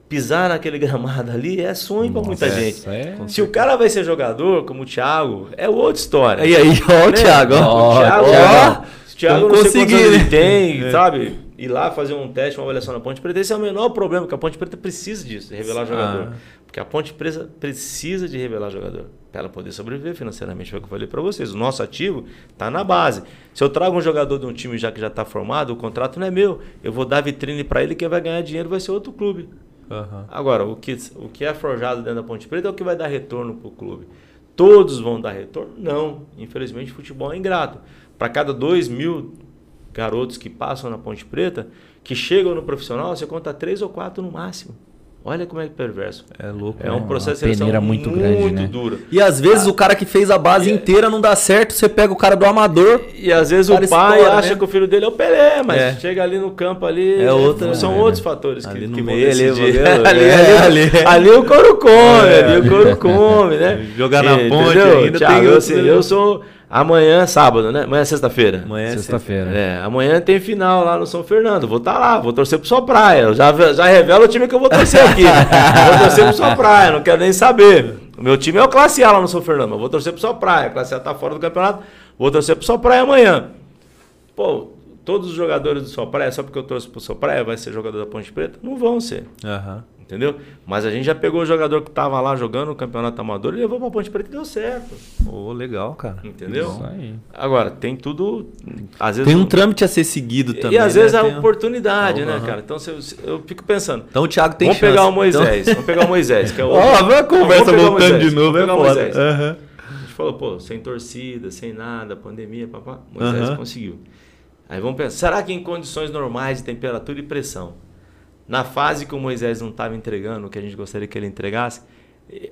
Pisar naquele gramado ali é sonho para muita gente. é- Se o cara vai ser jogador, como o Thiago, é outra história. E aí, ó, o Né? Thiago, ó. O Thiago, Ó, ó, o Thiago não sei quantos anos né? ele tem, É. sabe? Ir lá fazer um teste, uma avaliação na Ponte Preta. Esse é o menor problema, porque a Ponte Preta precisa disso, de revelar jogador. Ah. Porque a Ponte Preta precisa de revelar jogador. Para ela poder sobreviver financeiramente, foi o que eu falei para vocês. O nosso ativo está na base. Se eu trago um jogador de um time já que já está formado, o contrato não é meu. Eu vou dar vitrine para ele, quem vai ganhar dinheiro vai ser outro clube. Uhum. Agora, o que, o que é forjado dentro da Ponte Preta é o que vai dar retorno para o clube. Todos vão dar retorno? Não. Infelizmente, futebol é ingrato. Para cada 2 mil garotos que passam na Ponte Preta, que chegam no profissional, você conta três ou quatro no máximo. Olha como é perverso. É louco. É um né? processo de seleção muito, muito grande, né? duro. E às vezes ah, o cara que fez a base e, inteira não dá certo, você pega o cara do amador. E, e às vezes o, o pai estoura, acha né? que o filho dele é o Pelé, mas é. chega ali no campo ali, é outra, são é, outros fatores ali que, no que meio, ali, ali, ali, ali, ali, o couro come, é. ali o couro come, né? Jogar na ponte ainda Thiago, tem... Eu, assim, eu sou Amanhã, sábado, né? Amanhã é sexta-feira. Amanhã é sexta-feira. É, amanhã tem final lá no São Fernando. Vou estar tá lá, vou torcer pro sua praia. Eu já, já revelo o time que eu vou torcer aqui. vou torcer pro sua praia, não quero nem saber. O meu time é o Classe A lá no São Fernando. Eu vou torcer pro sua praia. A Classe A tá fora do campeonato. Vou torcer pro sua praia amanhã. Pô, todos os jogadores do sua praia, só porque eu torço pro sua praia, vai ser jogador da Ponte Preta? Não vão ser. Aham. Uhum. Entendeu? Mas a gente já pegou o jogador que estava lá jogando no campeonato amador e levou para Ponte Preta e deu certo. Ô, oh, legal, cara. Entendeu? Isso aí. Agora, tem tudo. Às vezes, tem um trâmite a ser seguido também. E às né? vezes a oportunidade, né, cara? Então eu fico pensando. Então o Thiago tem vamos chance. Pegar o Moisés, então... Vamos pegar o Moisés, que é o. Ó, oh, a conversa voltando de novo, é foda. Uhum. A gente falou, pô, sem torcida, sem nada, pandemia, papá. Moisés uhum. conseguiu. Aí vamos pensar, será que em condições normais de temperatura e pressão, na fase que o Moisés não estava entregando o que a gente gostaria que ele entregasse,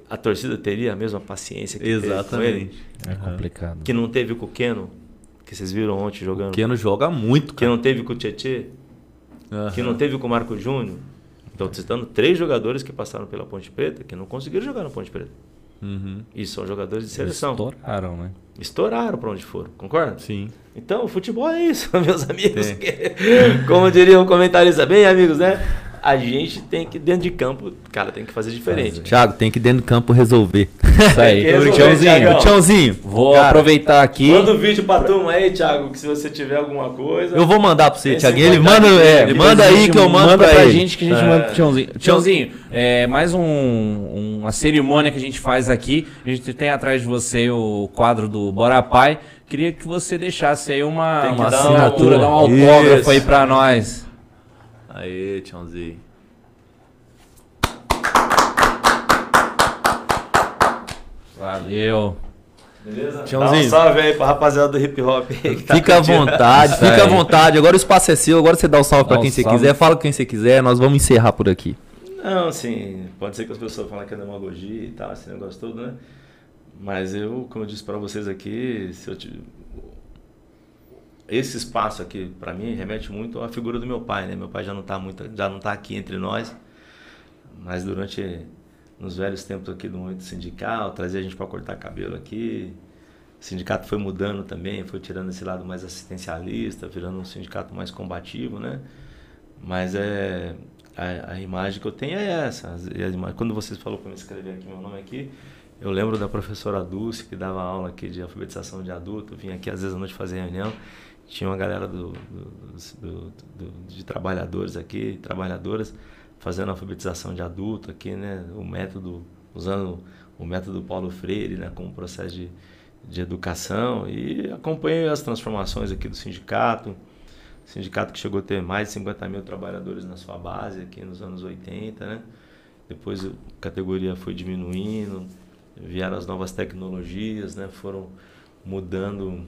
a torcida teria a mesma paciência que Exatamente. É complicado. Que não teve com o Keno, que vocês viram ontem jogando. O Keno joga muito, cara. Que não teve com o Tietê, uhum. que não teve com o Marco Júnior. Estou citando três jogadores que passaram pela Ponte Preta que não conseguiram jogar na Ponte Preta. Uhum. E são jogadores de seleção. Estouraram, né? Estouraram para onde foram, concorda? Sim. Então, o futebol é isso, meus amigos. Como diria o comentarista, bem, amigos, né? A gente tem que, dentro de campo, cara, tem que fazer diferente. Thiago, tem que dentro de campo resolver. Isso aí. Tchãozinho, tchãozinho. Vou cara, aproveitar aqui. Manda um vídeo pra turma aí, Thiago, que se você tiver alguma coisa. Eu vou mandar pra você, Thiago. Ele manda, é, ele manda aí que eu mando manda pra, pra ele. gente que a gente é. manda pro Tchãozinho. Tchãozinho, é, mais um, uma cerimônia que a gente faz aqui. A gente tem atrás de você o quadro do Bora Pai. Queria que você deixasse aí uma, uma assinatura, um, dar um autógrafo isso. aí pra nós. Aê, Tchãozinho. Valeu. Beleza? Tchãozinho. Dá um salve aí pra rapaziada do hip hop. Tá fica à vontade, fica à vontade. Agora o espaço é seu, agora você dá o um salve dá pra quem um você salve. quiser, fala com quem você quiser, nós vamos encerrar por aqui. Não, assim, pode ser que as pessoas falem que é demagogia e tal, esse negócio todo, né? Mas eu, como eu disse para vocês aqui, se eu esse espaço aqui para mim remete muito à figura do meu pai, né? Meu pai já não está muito, já não tá aqui entre nós, mas durante nos velhos tempos aqui do movimento sindical, trazia a gente para cortar cabelo aqui. O sindicato foi mudando também, foi tirando esse lado mais assistencialista, virando um sindicato mais combativo, né? Mas é a, a imagem que eu tenho é essa. Quando vocês falou para me escrever aqui meu nome aqui, eu lembro da professora Dulce que dava aula aqui de alfabetização de adulto, vinha aqui às vezes à noite fazer reunião tinha uma galera do, do, do, de trabalhadores aqui, trabalhadoras, fazendo alfabetização de adulto aqui, né? O método, usando o método Paulo Freire, né? Como processo de, de educação e acompanhei as transformações aqui do sindicato, sindicato que chegou a ter mais de 50 mil trabalhadores na sua base aqui nos anos 80, né? Depois a categoria foi diminuindo, vieram as novas tecnologias, né? Foram mudando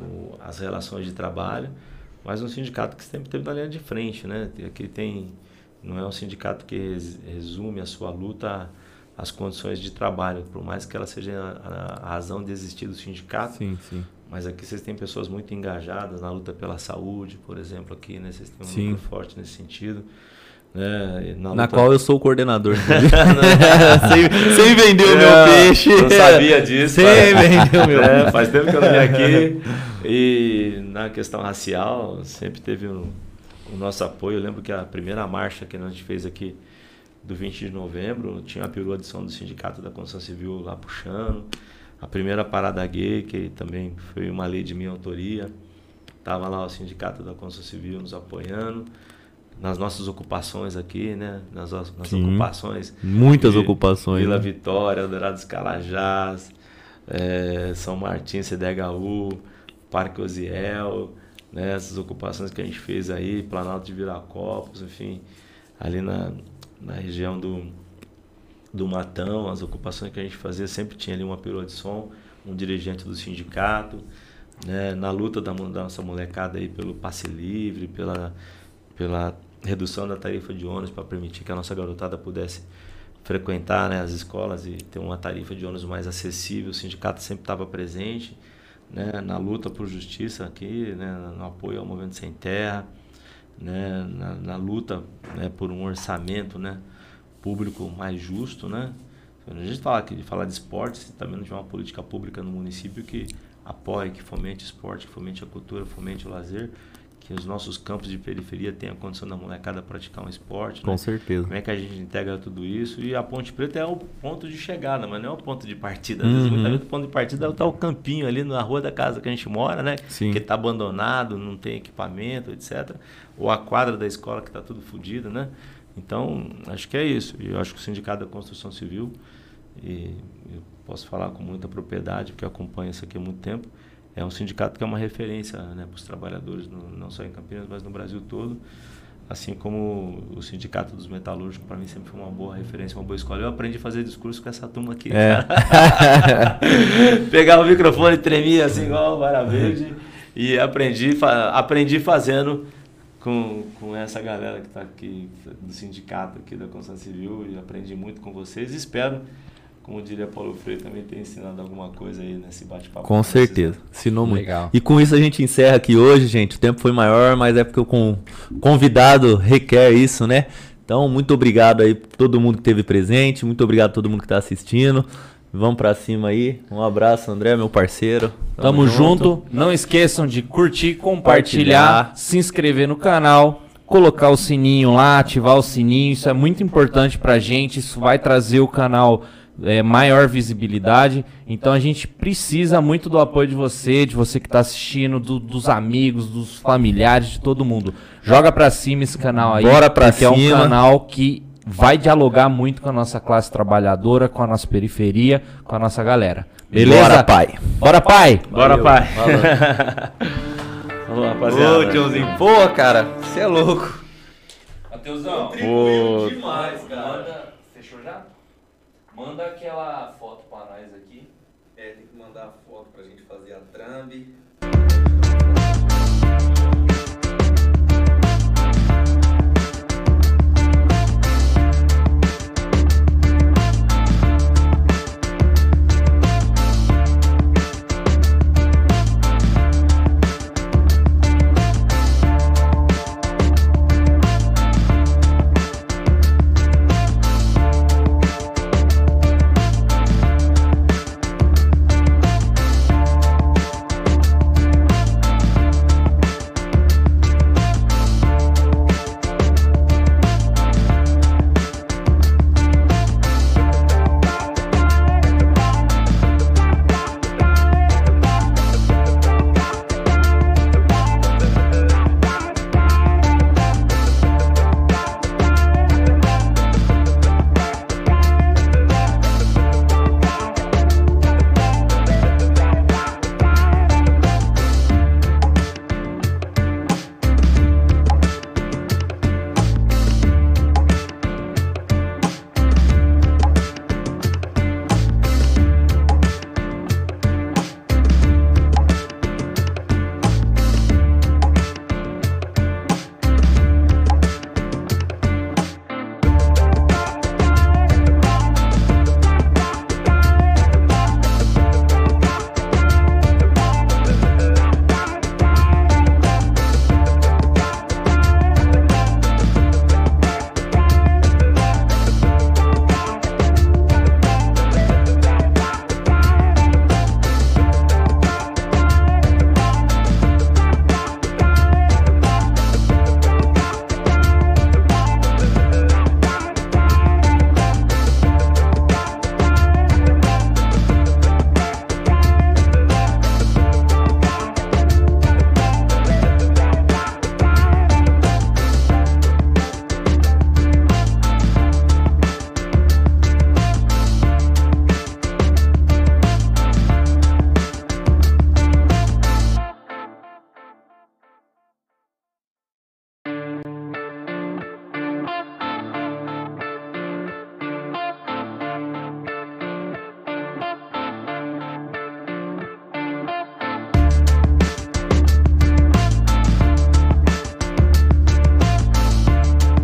o, as relações de trabalho, mas um sindicato que sempre teve na linha de frente, né? Aqui tem não é um sindicato que resume a sua luta às condições de trabalho, por mais que ela seja a, a razão de existir do sindicato. Sim, sim. Mas aqui vocês têm pessoas muito engajadas na luta pela saúde, por exemplo, aqui, né? Vocês têm um sim. muito forte nesse sentido. Né? Na, na qual eu sou o coordenador. sem, sem, vender o meu peixe. Não sabia disso. Sem vender o meu. É, faz tempo que eu não vim aqui. E na questão racial, sempre teve o, o nosso apoio. Eu lembro que a primeira marcha que a gente fez aqui do 20 de novembro, tinha a perua adição do Sindicato da Construção Civil lá puxando. A primeira parada gay, que também foi uma lei de minha autoria. Tava lá o Sindicato da Construção Civil nos apoiando nas nossas ocupações aqui, né? Nas, nas ocupações. Muitas de, ocupações. Vila né? Vitória, Dourados Calajás, é, São Martim, CDHU, Parque Osiel, né? Essas ocupações que a gente fez aí, Planalto de Viracopos, enfim, ali na, na região do, do Matão, as ocupações que a gente fazia, sempre tinha ali uma perua de som, um dirigente do sindicato, né, na luta da, da nossa molecada aí pelo passe livre, pela, pela redução da tarifa de ônibus para permitir que a nossa garotada pudesse frequentar né, as escolas e ter uma tarifa de ônibus mais acessível. O sindicato sempre estava presente né, na luta por justiça aqui, né, no apoio ao Movimento Sem Terra, né, na, na luta né, por um orçamento né, público mais justo. Né. A gente fala aqui de falar de esporte, também não tiver uma política pública no município que apoie, que fomente esporte, que fomente a cultura, fomente o lazer, que os nossos campos de periferia tenham a condição da molecada praticar um esporte. Com né? certeza. Como é que a gente integra tudo isso? E a Ponte Preta é o ponto de chegada, mas não é o ponto de partida. Às vezes, muitas vezes o ponto de partida está o campinho ali na rua da casa que a gente mora, né? Sim. Que está abandonado, não tem equipamento, etc. Ou a quadra da escola que está tudo fodido, né? Então, acho que é isso. E eu acho que o Sindicato da Construção Civil, e eu posso falar com muita propriedade, porque acompanho isso aqui há muito tempo, é um sindicato que é uma referência né, para os trabalhadores, no, não só em Campinas, mas no Brasil todo. Assim como o Sindicato dos Metalúrgicos, para mim sempre foi uma boa referência, uma boa escola. Eu aprendi a fazer discurso com essa turma aqui. É. Pegar o microfone, tremia assim, igual vara verde. e aprendi, aprendi fazendo com, com essa galera que está aqui, do sindicato aqui da Constância Civil. E aprendi muito com vocês. Espero como diria Paulo Freire, também ter ensinado alguma coisa aí nesse bate-papo. Com certeza, ensinou muito. Legal. E com isso a gente encerra aqui hoje, gente. O tempo foi maior, mas é porque o com- convidado requer isso, né? Então, muito obrigado aí por todo mundo que esteve presente, muito obrigado a todo mundo que está assistindo. Vamos pra cima aí. Um abraço, André, meu parceiro. Tamo junto. Não esqueçam de curtir, compartilhar, se inscrever no canal, colocar o sininho lá, ativar o sininho. Isso é muito importante pra gente. Isso vai trazer o canal é, maior visibilidade. Então a gente precisa muito do apoio de você, de você que tá assistindo, do- dos amigos, dos familiares, de todo mundo. Joga pra cima esse canal aí. Bora pra porque é um cima. canal que vai dialogar muito com a nossa classe trabalhadora, com a nossa periferia, com a nossa galera. Beleza? Bora, pai. Bora, pai! Bora, Valeu. pai. Falou. Rapaziada. Ô, tiozinho. Pô, cara, você é louco. Mateusão, Pô, demais, cara. Fechou já? Manda aquela foto para nós aqui. É, tem que mandar a foto para a gente fazer a trambe.